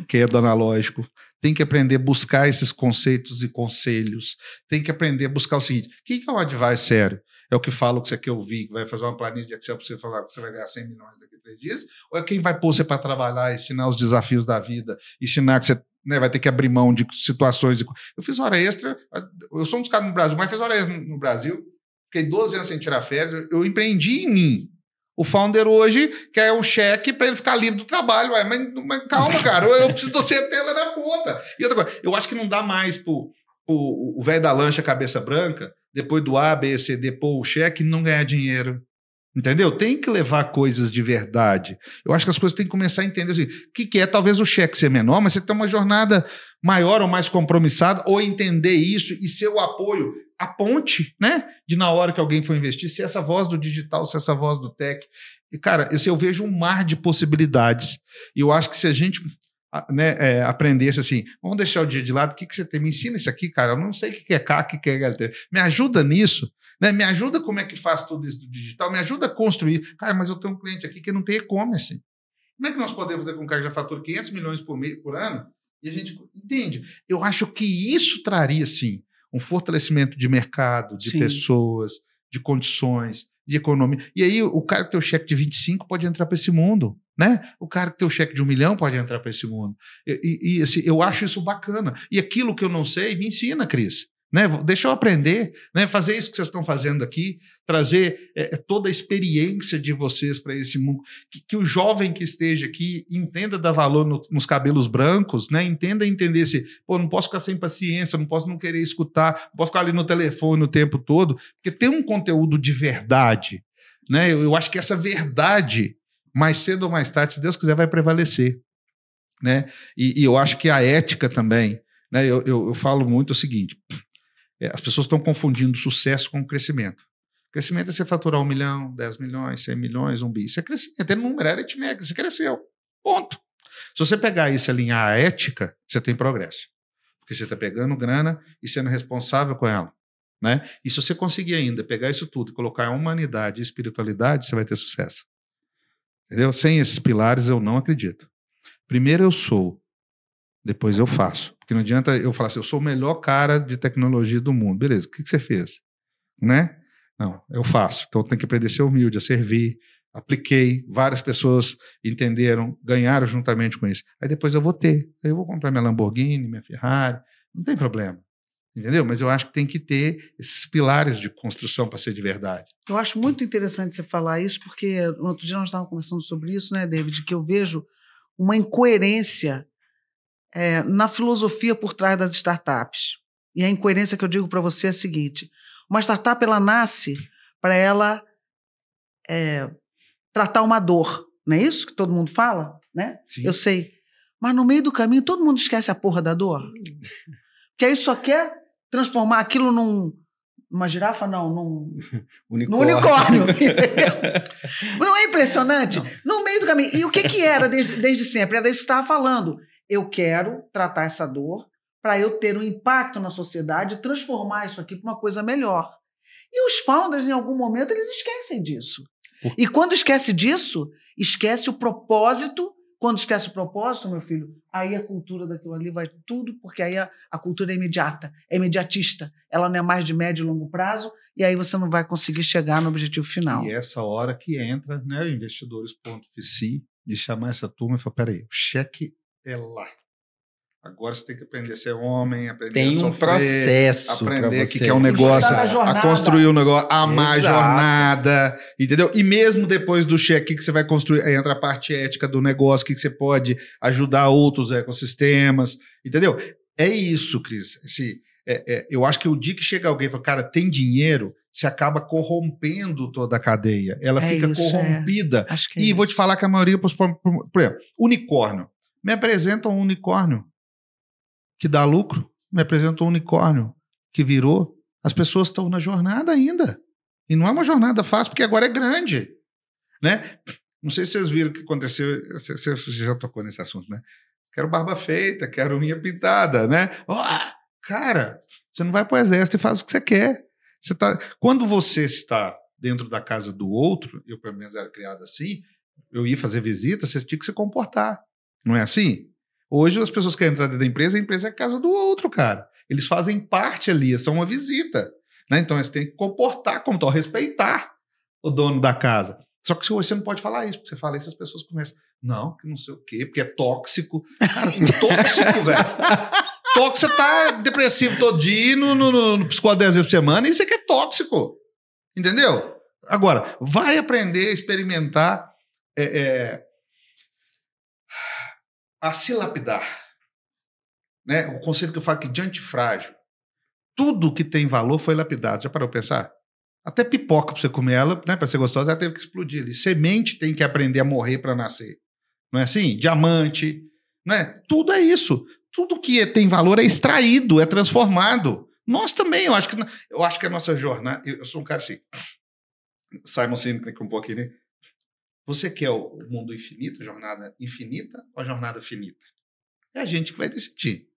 quem é do analógico, tem que aprender a buscar esses conceitos e conselhos, tem que aprender a buscar o seguinte: o que é um advice sério? É o que fala o que você quer ouvir, que vai fazer uma planilha de Excel para você falar que você vai ganhar 100 milhões daqui a três dias? Ou é quem vai pôr você para trabalhar, ensinar os desafios da vida, ensinar que você né, vai ter que abrir mão de situações. Eu fiz hora extra, eu sou um dos caras no Brasil, mas fiz hora extra no Brasil, fiquei 12 anos sem tirar férias, eu empreendi em mim. O founder hoje quer um cheque para ele ficar livre do trabalho. Ué, mas, mas calma, cara, eu, preciso ter lá na ponta. E outra coisa, eu acho que não dá mais pro, o velho da lancha cabeça branca, depois do A, B, C, D, o cheque e não ganhar dinheiro. Entendeu? Tem que levar coisas de verdade. Eu acho que as coisas têm que começar a entender assim, o que, que é talvez o cheque ser menor, mas você tem uma jornada maior ou mais compromissada, ou entender isso e ser o apoio, a ponte, né? De na hora que alguém for investir, se essa voz do digital, se essa voz do tech. E, cara, esse, eu vejo um mar de possibilidades. E eu acho que se a gente né, é, aprendesse assim, vamos deixar o dia de lado, o que, que você tem? Me ensina isso aqui, cara. Eu não sei o que é CAC, o que é HLT. Me ajuda nisso. Né? Me ajuda como é que faz tudo isso do digital, me ajuda a construir. Cara, mas eu tenho um cliente aqui que não tem e-commerce. Como é que nós podemos fazer com um cara que já fatura 500 milhões por, mês, por ano? E a gente entende. Eu acho que isso traria, sim, um fortalecimento de mercado, de sim. pessoas, de condições, de economia. E aí o cara que tem o cheque de 25 pode entrar para esse mundo. Né? O cara que tem o cheque de um milhão pode entrar para esse mundo. E, e, e assim, eu acho isso bacana. E aquilo que eu não sei, me ensina, Cris. Né? Deixa eu aprender, né? fazer isso que vocês estão fazendo aqui, trazer é, toda a experiência de vocês para esse mundo. Que, que, o jovem que esteja aqui entenda dar valor no, nos cabelos brancos, né? entenda entender se, pô, não posso ficar sem paciência, não posso não querer escutar, não posso ficar ali no telefone o tempo todo, porque tem um conteúdo de verdade. Né? Eu, eu acho que essa verdade, mais cedo ou mais tarde, se Deus quiser, vai prevalecer. Né? E, e eu acho que a ética também. Né? Eu, eu, eu falo muito o seguinte: é, as pessoas estão confundindo sucesso com crescimento. Crescimento é você faturar um milhão, dez milhões, cem milhões, um bi. Isso é crescimento, é número, é aritmética, você cresceu. Ponto. Se você pegar isso e alinhar a ética, você tem progresso. Porque você está pegando grana e sendo responsável com ela. Né? E se você conseguir ainda pegar isso tudo e colocar a humanidade e espiritualidade, você vai ter sucesso. Entendeu? Sem esses pilares, eu não acredito. Primeiro eu sou, depois eu faço. Porque não adianta eu falar assim, eu sou o melhor cara de tecnologia do mundo. Beleza, o que, que você fez? Né? Não, eu faço. Então tem que aprender a ser humilde, a servir. Apliquei, várias pessoas entenderam, ganharam juntamente com isso. Aí depois eu vou ter. Aí eu vou comprar minha Lamborghini, minha Ferrari. Não tem problema. Entendeu? Mas eu acho que tem que ter esses pilares de construção para ser de verdade. Eu acho muito interessante você falar isso, porque outro dia nós estávamos conversando sobre isso, né, David? Que eu vejo uma incoerência é, na filosofia por trás das startups. E a incoerência que eu digo para você é a seguinte: uma startup ela nasce para ela é, tratar uma dor, não é isso que todo mundo fala, né? Sim. Eu sei. Mas no meio do caminho todo mundo esquece a porra da dor. Porque aí só quer transformar aquilo num, uma girafa, não, num unicórnio. unicórnio não é impressionante? Não. No meio do caminho. E o que, que era desde, desde sempre? Era isso que você estava falando eu quero tratar essa dor para eu ter um impacto na sociedade e transformar isso aqui para uma coisa melhor. E os founders, em algum momento, eles esquecem disso. E quando esquece disso, esquece o propósito. Quando esquece o propósito, meu filho, aí a cultura daquilo ali vai tudo, porque aí a, a cultura é imediata, é imediatista. Ela não é mais de médio e longo prazo, e aí você não vai conseguir chegar no objetivo final. E essa hora que entra, né, investidores.vc, de chamar essa turma e falar: peraí, o cheque é lá. Agora você tem que aprender a ser homem, aprender tem a sofrer, um processo aprender o que é um negócio, a construir um negócio, amar Exato. a jornada, entendeu? E mesmo depois do cheque que você vai construir, aí entra a parte ética do negócio, que você pode ajudar outros ecossistemas, entendeu? É isso, Cris. Assim, é, é, eu acho que o dia que chega alguém e fala, cara, tem dinheiro, se acaba corrompendo toda a cadeia. Ela é fica isso, é. corrompida. e isso. vou te falar que a maioria, por exemplo, unicórnio. Me apresenta um unicórnio que dá lucro, me apresenta um unicórnio que virou. As pessoas estão na jornada ainda. E não é uma jornada fácil, porque agora é grande. Né? Não sei se vocês viram o que aconteceu. Você já tocou nesse assunto, né? Quero barba feita, quero unha pintada, né? Oh, cara, você não vai para o exército e faz o que você quer. Você tá... Quando você está dentro da casa do outro, eu pelo menos era criado assim, eu ia fazer visita, você tinha que se comportar. Não é assim? Hoje as pessoas querem entrar dentro da empresa, a empresa é a casa do outro, cara. Eles fazem parte ali, são uma visita. Né? Então eles têm que comportar como tal, respeitar o dono da casa. Só que hoje você não pode falar isso, porque você fala isso, as pessoas começam. Não, que não sei o quê, porque é tóxico. Cara, tóxico, velho. Tóxico, você tá depressivo todo dia no, no, no, no psicólogo 10 vezes por semana, isso aqui é tóxico. Entendeu? Agora, vai aprender a experimentar é, é, a se lapidar. Né? O conceito que eu falo aqui de antifrágil. Tudo que tem valor foi lapidado. Já parou para pensar? Até pipoca para você comer ela, né, para ser gostosa, ela teve que explodir ali. Semente tem que aprender a morrer para nascer. Não é assim? Diamante, né? Tudo é isso. Tudo que é, tem valor é extraído, é transformado. Nós também, eu acho que eu acho que a nossa jornada, eu, eu sou um cara assim. Simon Sinek um pouquinho, né? Você quer o mundo infinito, a jornada infinita ou a jornada finita? É a gente que vai decidir,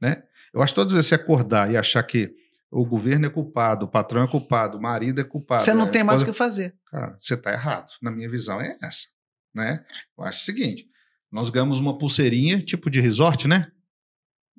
né? Eu acho que todas vezes você acordar e achar que o governo é culpado, o patrão é culpado, o marido é culpado. Você não tem mais o que fazer. Cara, você está errado. Na minha visão é essa, né? Eu acho o seguinte, nós ganhamos uma pulseirinha tipo de resort, né?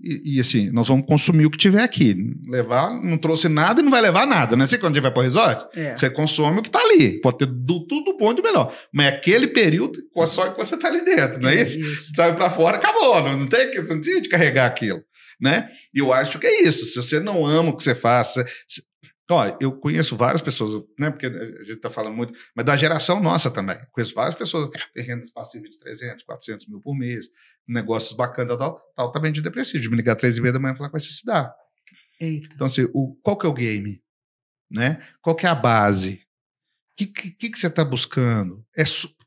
E, e, assim, nós vamos consumir o que tiver aqui. Levar, não trouxe nada e não vai levar nada, né? Você quando a gente vai para o resort, é. você consome o que está ali. Pode ter do, tudo bom e do melhor. Mas aquele período, só que você está ali dentro, não é, é isso? isso. Sai para fora, acabou. Não, não tem que não tem de carregar aquilo. Né? E eu acho que é isso. Se você não ama o que você faz, se, Ó, eu conheço várias pessoas, né? Porque a gente está falando muito, mas da geração nossa também. Conheço várias pessoas que têm renda passiva de 300, 400 mil por mês, negócios bacanas, tal, tal, também de depressivo. De me ligar três e meia da manhã e falar que vai se suicidar. Eita. Então, assim, o, qual que é o game? Né? Qual que é a base? O que, que, que, você está buscando? É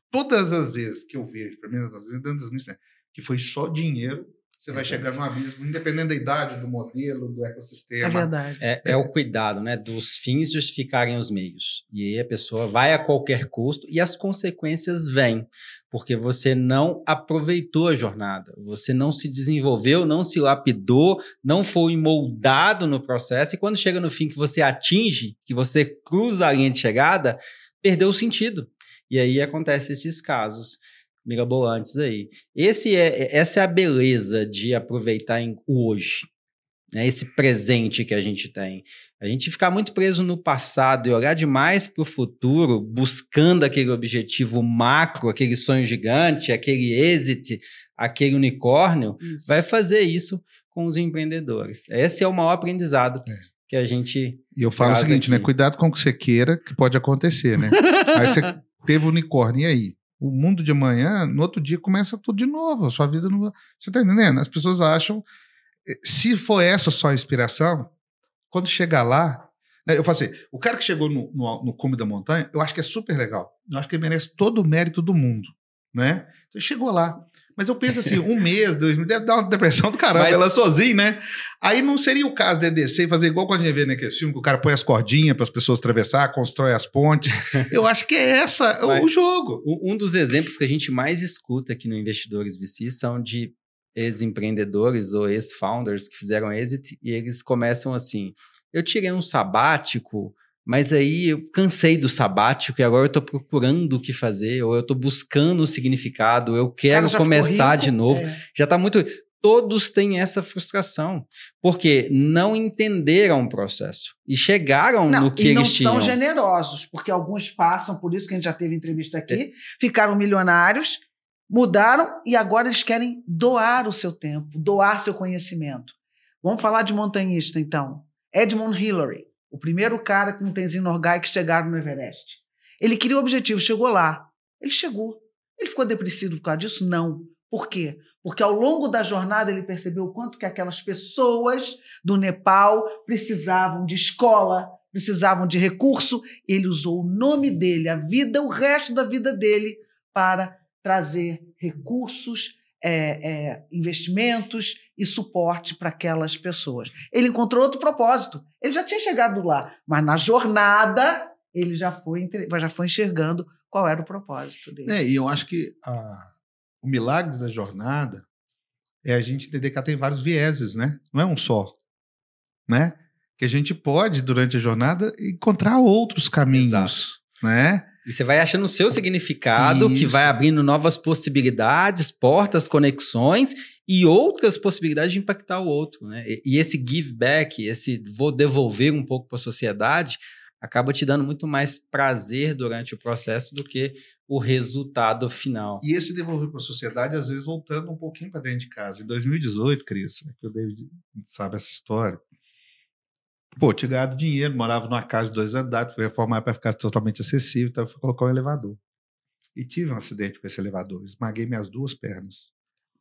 todas as vezes que eu vejo, pelo menos das vezes, que foi só dinheiro você vai chegar no abismo, independente da idade, do modelo, do ecossistema. É verdade. É, é, o cuidado, né? Dos fins justificarem os meios. E aí a pessoa vai a qualquer custo e as consequências vêm. Porque você não aproveitou a jornada, você não se desenvolveu, não se lapidou, não foi moldado no processo. E quando chega no fim que você atinge, que você cruza a linha de chegada, perdeu o sentido. E aí acontecem esses casos mirabolantes aí. Esse é, essa é a beleza de aproveitar o hoje, né? esse presente que a gente tem. A gente ficar muito preso no passado e olhar demais para o futuro, buscando aquele objetivo macro, aquele sonho gigante, aquele exit, aquele unicórnio, isso. vai fazer isso com os empreendedores. Esse é o maior aprendizado. É que a gente. E eu falo o seguinte, né? aqui. né? Cuidado com o que você queira, que pode acontecer, né? aí você teve o unicórnio, e aí? O mundo de amanhã, no outro dia começa tudo de novo. A sua vida não. Você está entendendo? As pessoas acham. Eh, se for essa só a inspiração, quando chegar lá. Né, eu falo assim, o cara que chegou no, no, no cume da montanha, eu acho que é super legal. Eu acho que ele merece todo o mérito do mundo. Né? Então, chegou lá. Mas eu penso assim, um mês, dois meses, deve dar uma depressão do caramba, Mas... ela sozinha, né? Aí não seria o caso de descer e fazer igual quando a gente vê naquele filme, que o cara põe as cordinhas para as pessoas atravessar, constrói as pontes. Eu acho que é essa Mas, o jogo. Um dos exemplos que a gente mais escuta aqui no Investidores VC são de ex-empreendedores ou ex-founders que fizeram exit e eles começam assim: eu tirei um sabático mas aí eu cansei do sabático e agora eu estou procurando o que fazer, ou eu estou buscando o significado, eu quero começar de novo. É. Já está muito. Todos têm essa frustração, porque não entenderam o processo e chegaram não, no que eles tinham. não são generosos, porque alguns passam, por isso que a gente já teve entrevista aqui, é. ficaram milionários, mudaram e agora eles querem doar o seu tempo, doar seu conhecimento. Vamos falar de montanhista, então. Edmund Hillary o primeiro cara com um Tenzin Norgay que chegaram no Everest. Ele queria o objetivo, chegou lá. Ele chegou. Ele ficou depressivo por causa disso? Não. Por quê? Porque ao longo da jornada ele percebeu o quanto que aquelas pessoas do Nepal precisavam de escola, precisavam de recurso. Ele usou o nome dele, a vida, o resto da vida dele, para trazer recursos é, é, investimentos e suporte para aquelas pessoas. Ele encontrou outro propósito. Ele já tinha chegado lá, mas na jornada ele já foi, já foi enxergando qual era o propósito dele. É, e eu acho que a, o milagre da jornada é a gente entender que ela tem vários vieses, né? Não é um só, né? Que a gente pode, durante a jornada, encontrar outros caminhos, Exato. né? Você vai achando o seu significado, Isso. que vai abrindo novas possibilidades, portas, conexões e outras possibilidades de impactar o outro. Né? E, e esse give back, esse vou devolver um pouco para a sociedade, acaba te dando muito mais prazer durante o processo do que o resultado final. E esse devolver para a sociedade, às vezes voltando um pouquinho para dentro de casa. Em 2018, Cris, né, que o David sabe essa história, Pô, tinha ganhado dinheiro, morava numa casa de dois andares, fui reformar para ficar totalmente acessível, então fui colocar um elevador. E tive um acidente com esse elevador, esmaguei minhas duas pernas.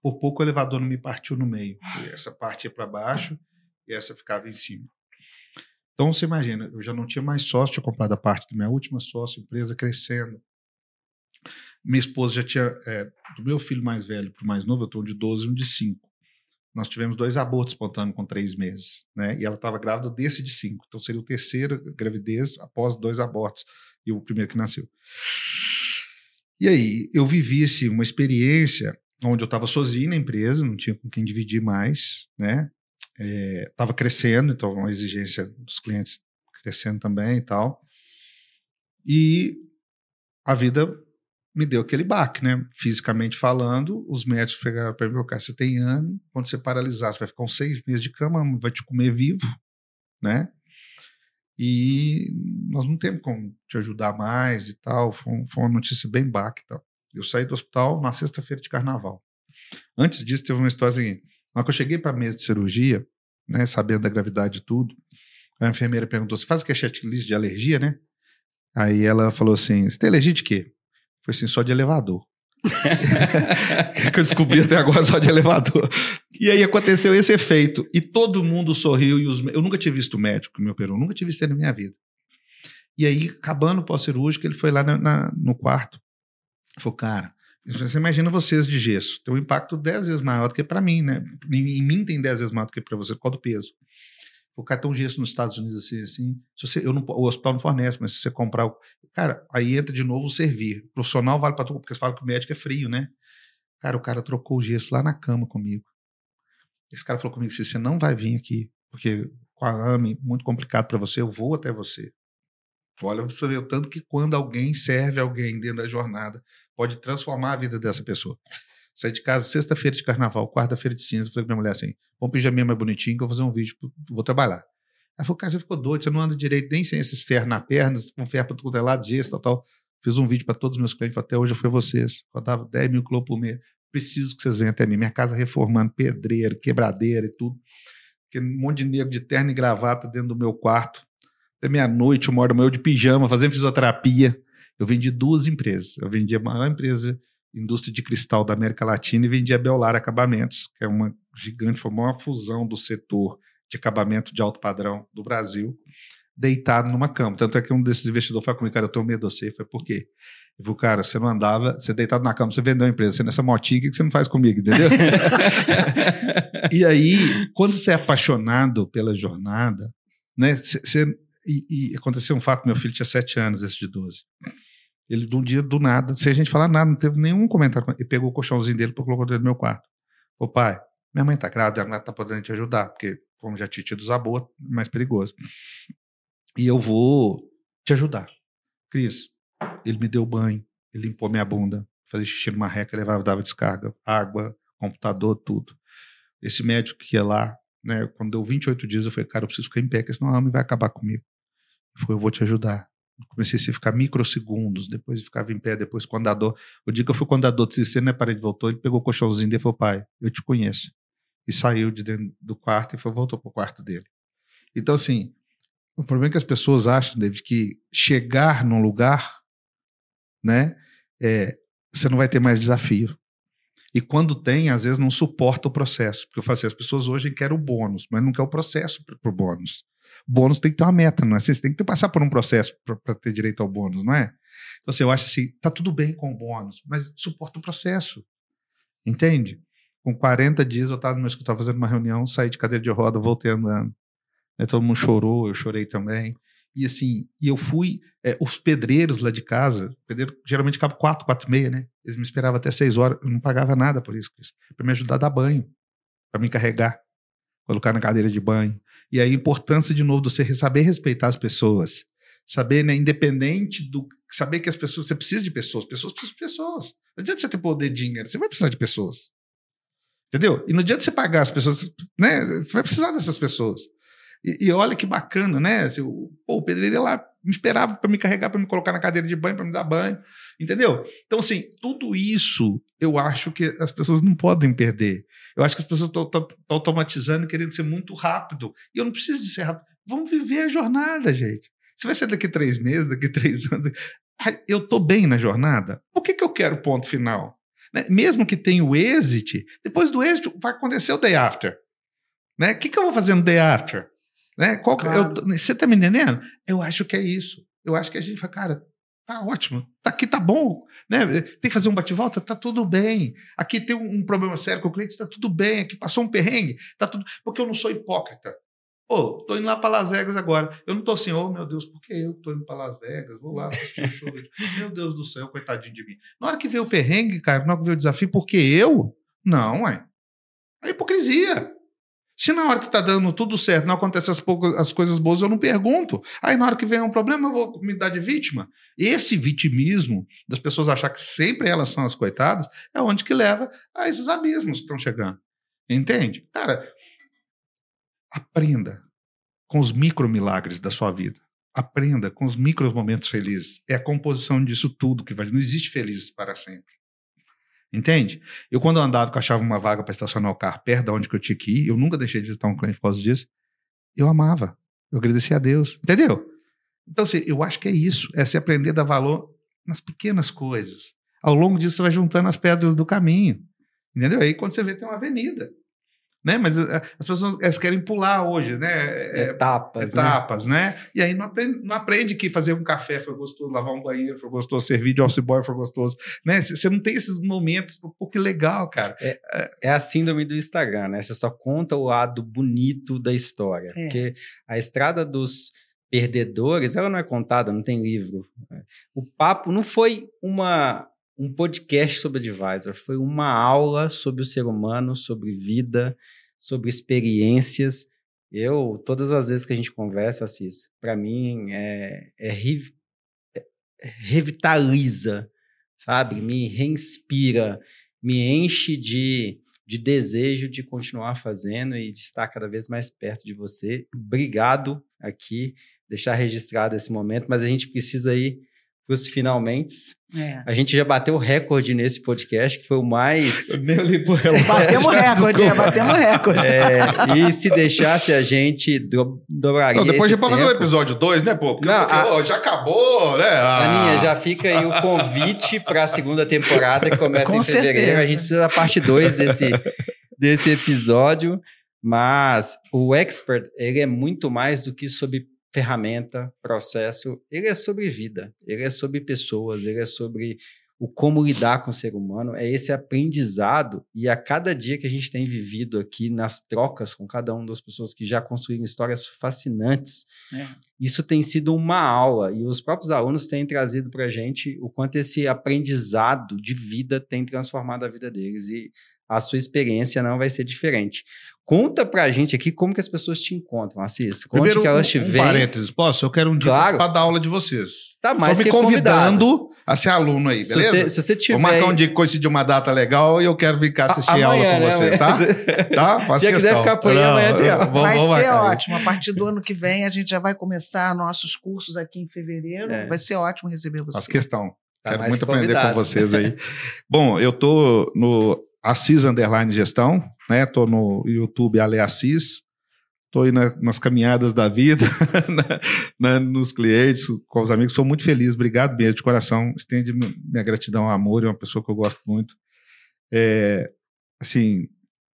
Por pouco o elevador não me partiu no meio. E essa parte ia para baixo e essa ficava em cima. Então você imagina, eu já não tinha mais sócio, tinha comprado a parte da minha última sócio, empresa crescendo. Minha esposa já tinha, é, do meu filho mais velho para o mais novo, eu estou de 12 e um de 5. Nós tivemos dois abortos espontâneos com três meses, né? E ela estava grávida desse de cinco. Então seria o terceiro gravidez após dois abortos e o primeiro que nasceu. E aí eu vivi assim, uma experiência onde eu estava sozinho na empresa, não tinha com quem dividir mais, né? Estava é, crescendo, então a exigência dos clientes crescendo também e tal. E a vida me deu aquele baque, né? Fisicamente falando, os médicos pegaram para mim, cara, você tem ano, quando você paralisar, você vai ficar uns seis meses de cama, vai te comer vivo, né? E nós não temos como te ajudar mais e tal. Foi, foi uma notícia bem baque e tal. Eu saí do hospital na sexta-feira de carnaval. Antes disso, teve uma história seguinte. Na hora que eu cheguei para a mesa de cirurgia, né, sabendo da gravidade e tudo, a enfermeira perguntou: Você faz o que é checklist de alergia, né? Aí ela falou assim: Você tem alergia de quê? Foi assim, só de elevador. que eu descobri até agora só de elevador. E aí aconteceu esse efeito. E todo mundo sorriu. E os... Eu nunca tinha visto médico que me operou, nunca tinha visto ele na minha vida. E aí, acabando o pós-cirúrgico, ele foi lá na, na, no quarto. Falou, cara, você imagina vocês de gesso. Tem um impacto 10 vezes maior do que para mim, né? Em, em, mim tem 10 vezes maior do que para você, por causa do peso. O cartão gesso nos Estados Unidos, assim, assim se você, eu não, o hospital não fornece, mas se você comprar. O, cara, aí entra de novo o servir. O profissional vale para tudo, porque você fala que o médico é frio, né? Cara, o cara trocou o gesso lá na cama comigo. Esse cara falou comigo: se você não vai vir aqui, porque com a AME, muito complicado para você, eu vou até você. Olha, você vê o tanto que quando alguém serve alguém dentro da jornada, pode transformar a vida dessa pessoa. Saí de casa sexta-feira de carnaval, quarta-feira de cinza, falei pra minha mulher assim, vamos pijaminha mais bonitinho que eu vou fazer um vídeo, vou trabalhar. Ela falou, cara, você ficou doido, você não anda direito nem sem esses ferros na perna, com ferro para tudo é lado, gesso, tal, tal. Fiz um vídeo para todos os meus clientes, até hoje foi vocês. Rodava 10 mil quilômetros por mês. Preciso que vocês venham até mim. Minha casa reformando, pedreiro, quebradeira e tudo. Um monte de negro de terno e gravata dentro do meu quarto até meia-noite, uma hora eu de pijama, fazendo fisioterapia. Eu vendi duas empresas. Eu vendi a maior empresa indústria de cristal da América Latina e vendi a Belar Acabamentos, que é uma gigante, foi uma fusão do setor de acabamento de alto padrão do Brasil, deitado numa cama. Tanto é que um desses investidores falou comigo, cara, eu tenho medo de você. Eu falei, por quê? Eu falei, cara, você não andava, você deitado na cama, você vendeu a empresa, você nessa motinha, o que você não faz comigo, entendeu? e aí, quando você é apaixonado pela jornada, né, você e, e, aconteceu um fato: meu filho tinha sete anos, esse de 12. Ele, de um dia, do nada, sem a gente falar nada, não teve nenhum comentário. Ele pegou o colchãozinho dele e colocou dentro do meu quarto. Ô pai, minha mãe tá grávida, ela tá podendo te ajudar, porque, como já tinha tido abortos, é mais perigoso. E eu vou te ajudar. Cris, ele me deu banho, ele limpou minha bunda, fazia xixi numa reca, levava, dava descarga, água, computador, tudo. Esse médico que ia lá, né, quando deu 28 dias, eu falei, cara, eu preciso ficar em pé, porque senão a homem vai acabar comigo. Foi, eu vou te ajudar. Comecei a ficar microsegundos, depois ficava em pé, depois quando a dor. O dia que eu fui quando a dor desceu na parede voltou, ele pegou o colchãozinho dele e falou: pai, eu te conheço. E saiu de dentro do quarto e foi, voltou para o quarto dele. Então, assim, o problema é que as pessoas acham, David, que chegar num lugar, né, é, você não vai ter mais desafio. E quando tem, às vezes não suporta o processo. Porque eu falo assim, as pessoas hoje querem o bônus, mas não quer o processo para o bônus bônus tem que ter uma meta, não é? Você tem que passar por um processo para ter direito ao bônus, não é? Então, assim, eu acho assim, tá tudo bem com o bônus, mas suporta o processo. Entende? Com 40 dias eu estava no escritório fazendo uma reunião, saí de cadeira de roda, voltei andando. Aí todo mundo chorou, eu chorei também. E assim, e eu fui, é, os pedreiros lá de casa, pedreiro geralmente acaba 4, 4 e meia, né? Eles me esperavam até 6 horas, eu não pagava nada por isso, para me ajudar a dar banho, para me carregar, colocar na cadeira de banho. E a importância, de novo, de você saber respeitar as pessoas. Saber, né, independente do. Saber que as pessoas. Você precisa de pessoas. Pessoas precisam de pessoas. Não adianta você ter poder de dinheiro. Você vai precisar de pessoas. Entendeu? E não adianta você pagar as pessoas. Né, você vai precisar dessas pessoas. E, e olha que bacana, né? Assim, o, pô, o pedreiro lá me esperava para me carregar, para me colocar na cadeira de banho, para me dar banho. Entendeu? Então, assim, tudo isso eu acho que as pessoas não podem perder. Eu acho que as pessoas estão automatizando e querendo ser muito rápido. E eu não preciso de ser rápido. Vamos viver a jornada, gente. Você vai ser daqui três meses, daqui três anos. Eu estou bem na jornada. Por que, que eu quero ponto final? Né? Mesmo que tenha o exit, depois do exit vai acontecer o day after. Né? O que, que eu vou fazer no day after? Né? Qual, claro. eu, você tá me entendendo? Eu acho que é isso. Eu acho que a gente fala, cara, tá ótimo, tá aqui tá bom, né? Tem que fazer um bate-volta, tá tudo bem. Aqui tem um, um, problema sério com o cliente, tá tudo bem. Aqui passou um perrengue, tá tudo. Porque eu não sou hipócrita. Pô, tô indo lá para Las Vegas agora. Eu não tô assim, oh meu Deus, por que eu tô indo para Las Vegas? Vou lá assistir o show. meu Deus do céu, coitadinho de mim. Na hora que vê o perrengue, cara, na hora que vê o desafio, porque eu? Não. É hipocrisia. Se na hora que tá dando tudo certo não acontece as, poucas, as coisas boas, eu não pergunto. Aí na hora que vem um problema, eu vou me dar de vítima. Esse vitimismo das pessoas achar que sempre elas são as coitadas é onde que leva a esses abismos que estão chegando. Entende? Cara, Aprenda com os micro milagres da sua vida. Aprenda com os micro momentos felizes. É a composição disso tudo que vai. Não existe felizes para sempre. Entende? Eu, quando eu andava, que eu achava uma vaga para estacionar o carro perto de onde eu tinha que ir, eu nunca deixei de visitar um cliente por causa disso. Eu amava. Eu agradecia a Deus. Entendeu? Então, assim, eu acho que é isso. É se aprender a dar valor nas pequenas coisas. Ao longo disso, você vai juntando as pedras do caminho. Entendeu? Aí, quando você vê, tem uma avenida né? Mas eh, as pessoas elas querem pular hoje, né? É, etapas, etapas, né? né? E aí não aprende, não aprende que fazer um café foi gostoso, lavar um banheiro foi gostoso, servir de office boy foi gostoso, né? Você não tem esses momentos, pô, que legal, cara. É, é a síndrome do Instagram, né? Você só conta o lado bonito da história, é. porque a estrada dos perdedores, ela não é contada, não tem livro. O papo não foi uma um podcast sobre advisor, foi uma aula sobre o ser humano, sobre vida, sobre experiências. Eu, todas as vezes que a gente conversa, Assis, para mim é, é, é, revitaliza, sabe? Me reinspira, me enche de, de desejo de continuar fazendo e de estar cada vez mais perto de você. Obrigado aqui, deixar registrado esse momento, mas a gente precisa ir os finalmente. É. A gente já bateu o recorde nesse podcast, que foi o mais. Eu nem li Batemos recorde, é, batemos recorde. É, e se deixasse a gente do, dobraria. Não, depois já pode fazer o episódio 2, né, pô? Porque, Não, porque a... já acabou, né? Ah. Aninha, já fica aí o convite para a segunda temporada que começa Com em fevereiro. Certeza. A gente precisa da parte 2 desse, desse episódio. Mas o expert, ele é muito mais do que sobre ferramenta, processo, ele é sobre vida, ele é sobre pessoas, ele é sobre o como lidar com o ser humano, é esse aprendizado e a cada dia que a gente tem vivido aqui nas trocas com cada uma das pessoas que já construíram histórias fascinantes, é. isso tem sido uma aula e os próprios alunos têm trazido para a gente o quanto esse aprendizado de vida tem transformado a vida deles e a sua experiência não vai ser diferente. Conta pra gente aqui como que as pessoas te encontram, Assis. Conte Primeiro, que elas te um, veem. Um parênteses, posso? Eu quero um dia claro. para dar aula de vocês. Tá mais Tô me convidando convidado. a ser aluno aí, beleza? Se você, se você tiver... Vou marcar um dia que coincide uma data legal e eu quero vir cá assistir a, amanhã, aula com né? vocês, tá? tá? Faço Se quiser ficar por aí, amanhã tem vamos, Vai vamos ser ótimo. A partir do ano que vem, a gente já vai começar nossos cursos aqui em fevereiro. É. Vai ser ótimo receber vocês. Faço questão. Tá quero muito aprender com vocês aí. Bom, eu tô no Assis Underline Gestão, né? Tô no YouTube Ale Assis, tô aí na, nas caminhadas da vida, na, na, nos clientes, com os amigos. Sou muito feliz, obrigado mesmo de coração. Estende minha gratidão ao amor, é uma pessoa que eu gosto muito. É, assim,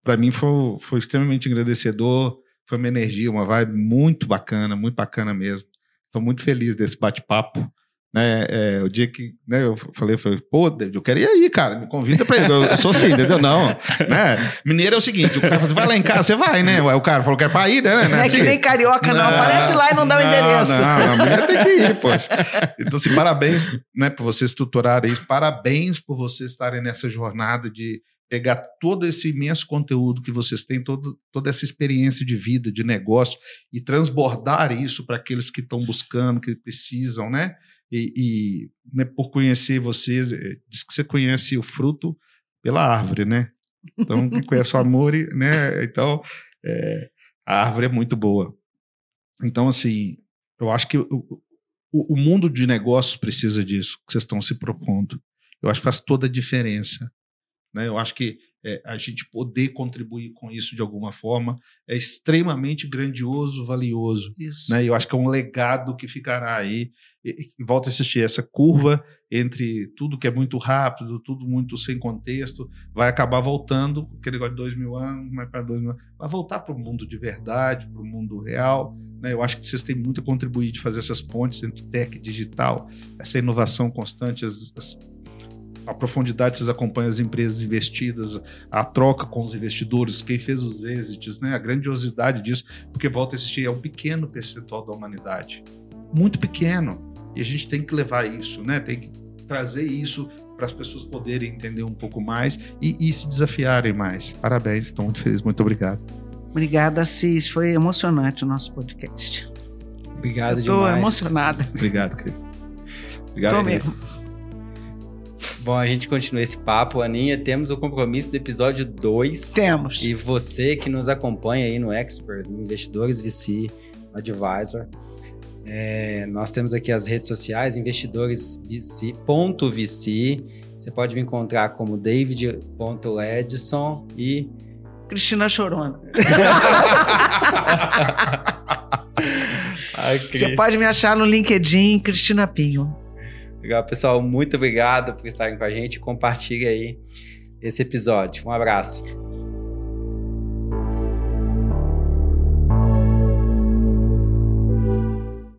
para mim foi, foi extremamente agradecedor, foi uma energia, uma vibe muito bacana, muito bacana mesmo. Estou muito feliz desse bate-papo. Né, é, o dia que né, eu falei, falei, pô, eu quero ir aí, cara, me convida pra ir. Eu, eu sou assim, entendeu? Não. Né? Mineiro é o seguinte: o cara falou, vai lá em casa, você vai, né? O cara falou, quer pra ir, né? Não é, é assim? que nem carioca, não. não. Aparece lá e não dá o endereço. Não, não, mineiro tem que ir, poxa. Então, assim, parabéns né, por vocês estruturarem isso, parabéns por vocês estarem nessa jornada de pegar todo esse imenso conteúdo que vocês têm, todo, toda essa experiência de vida, de negócio, e transbordar isso para aqueles que estão buscando, que precisam, né? E, e né, por conhecer vocês, eh, diz que você conhece o fruto pela árvore, né? Então, quem conhece o amor, né? Então, é, a árvore é muito boa. Então, assim, eu acho que o, o, o mundo de negócios precisa disso, que vocês estão se propondo. Eu acho que faz toda a diferença. Né? Eu acho que é, a gente poder contribuir com isso de alguma forma é extremamente grandioso, valioso. Isso. Né? Eu acho que é um legado que ficará aí. Volta a assistir essa curva entre tudo que é muito rápido, tudo muito sem contexto, vai acabar voltando, aquele negócio de dois mil anos, mais para dois mil anos, vai voltar para o mundo de verdade, para o mundo real, Né? Eu acho que vocês têm muito a contribuir de fazer essas pontes entre tech e digital, essa inovação constante, as, as, a profundidade vocês acompanham as empresas investidas, a troca com os investidores, quem fez os êxitos, né? a grandiosidade disso, porque volta a existir, é um pequeno percentual da humanidade, muito pequeno, e a gente tem que levar isso, né? tem que trazer isso para as pessoas poderem entender um pouco mais e, e se desafiarem mais. Parabéns, estou muito feliz, muito obrigado. Obrigada, Assis. Foi emocionante o nosso podcast. Obrigado Estou demais. emocionada. Obrigado, Cris. Obrigado Tô mesmo. Bom, a gente continua esse papo, Aninha. Temos o compromisso do episódio 2. Temos. E você que nos acompanha aí no Expert, no Investidores VC, no Advisor, é, nós temos aqui as redes sociais, investidoresvc.vc. Você pode me encontrar como david.edson e... Cristina Chorona. Ai, Você pode me achar no LinkedIn, Cristina Pinho. Legal, pessoal. Muito obrigado por estarem com a gente. Compartilhe aí esse episódio. Um abraço.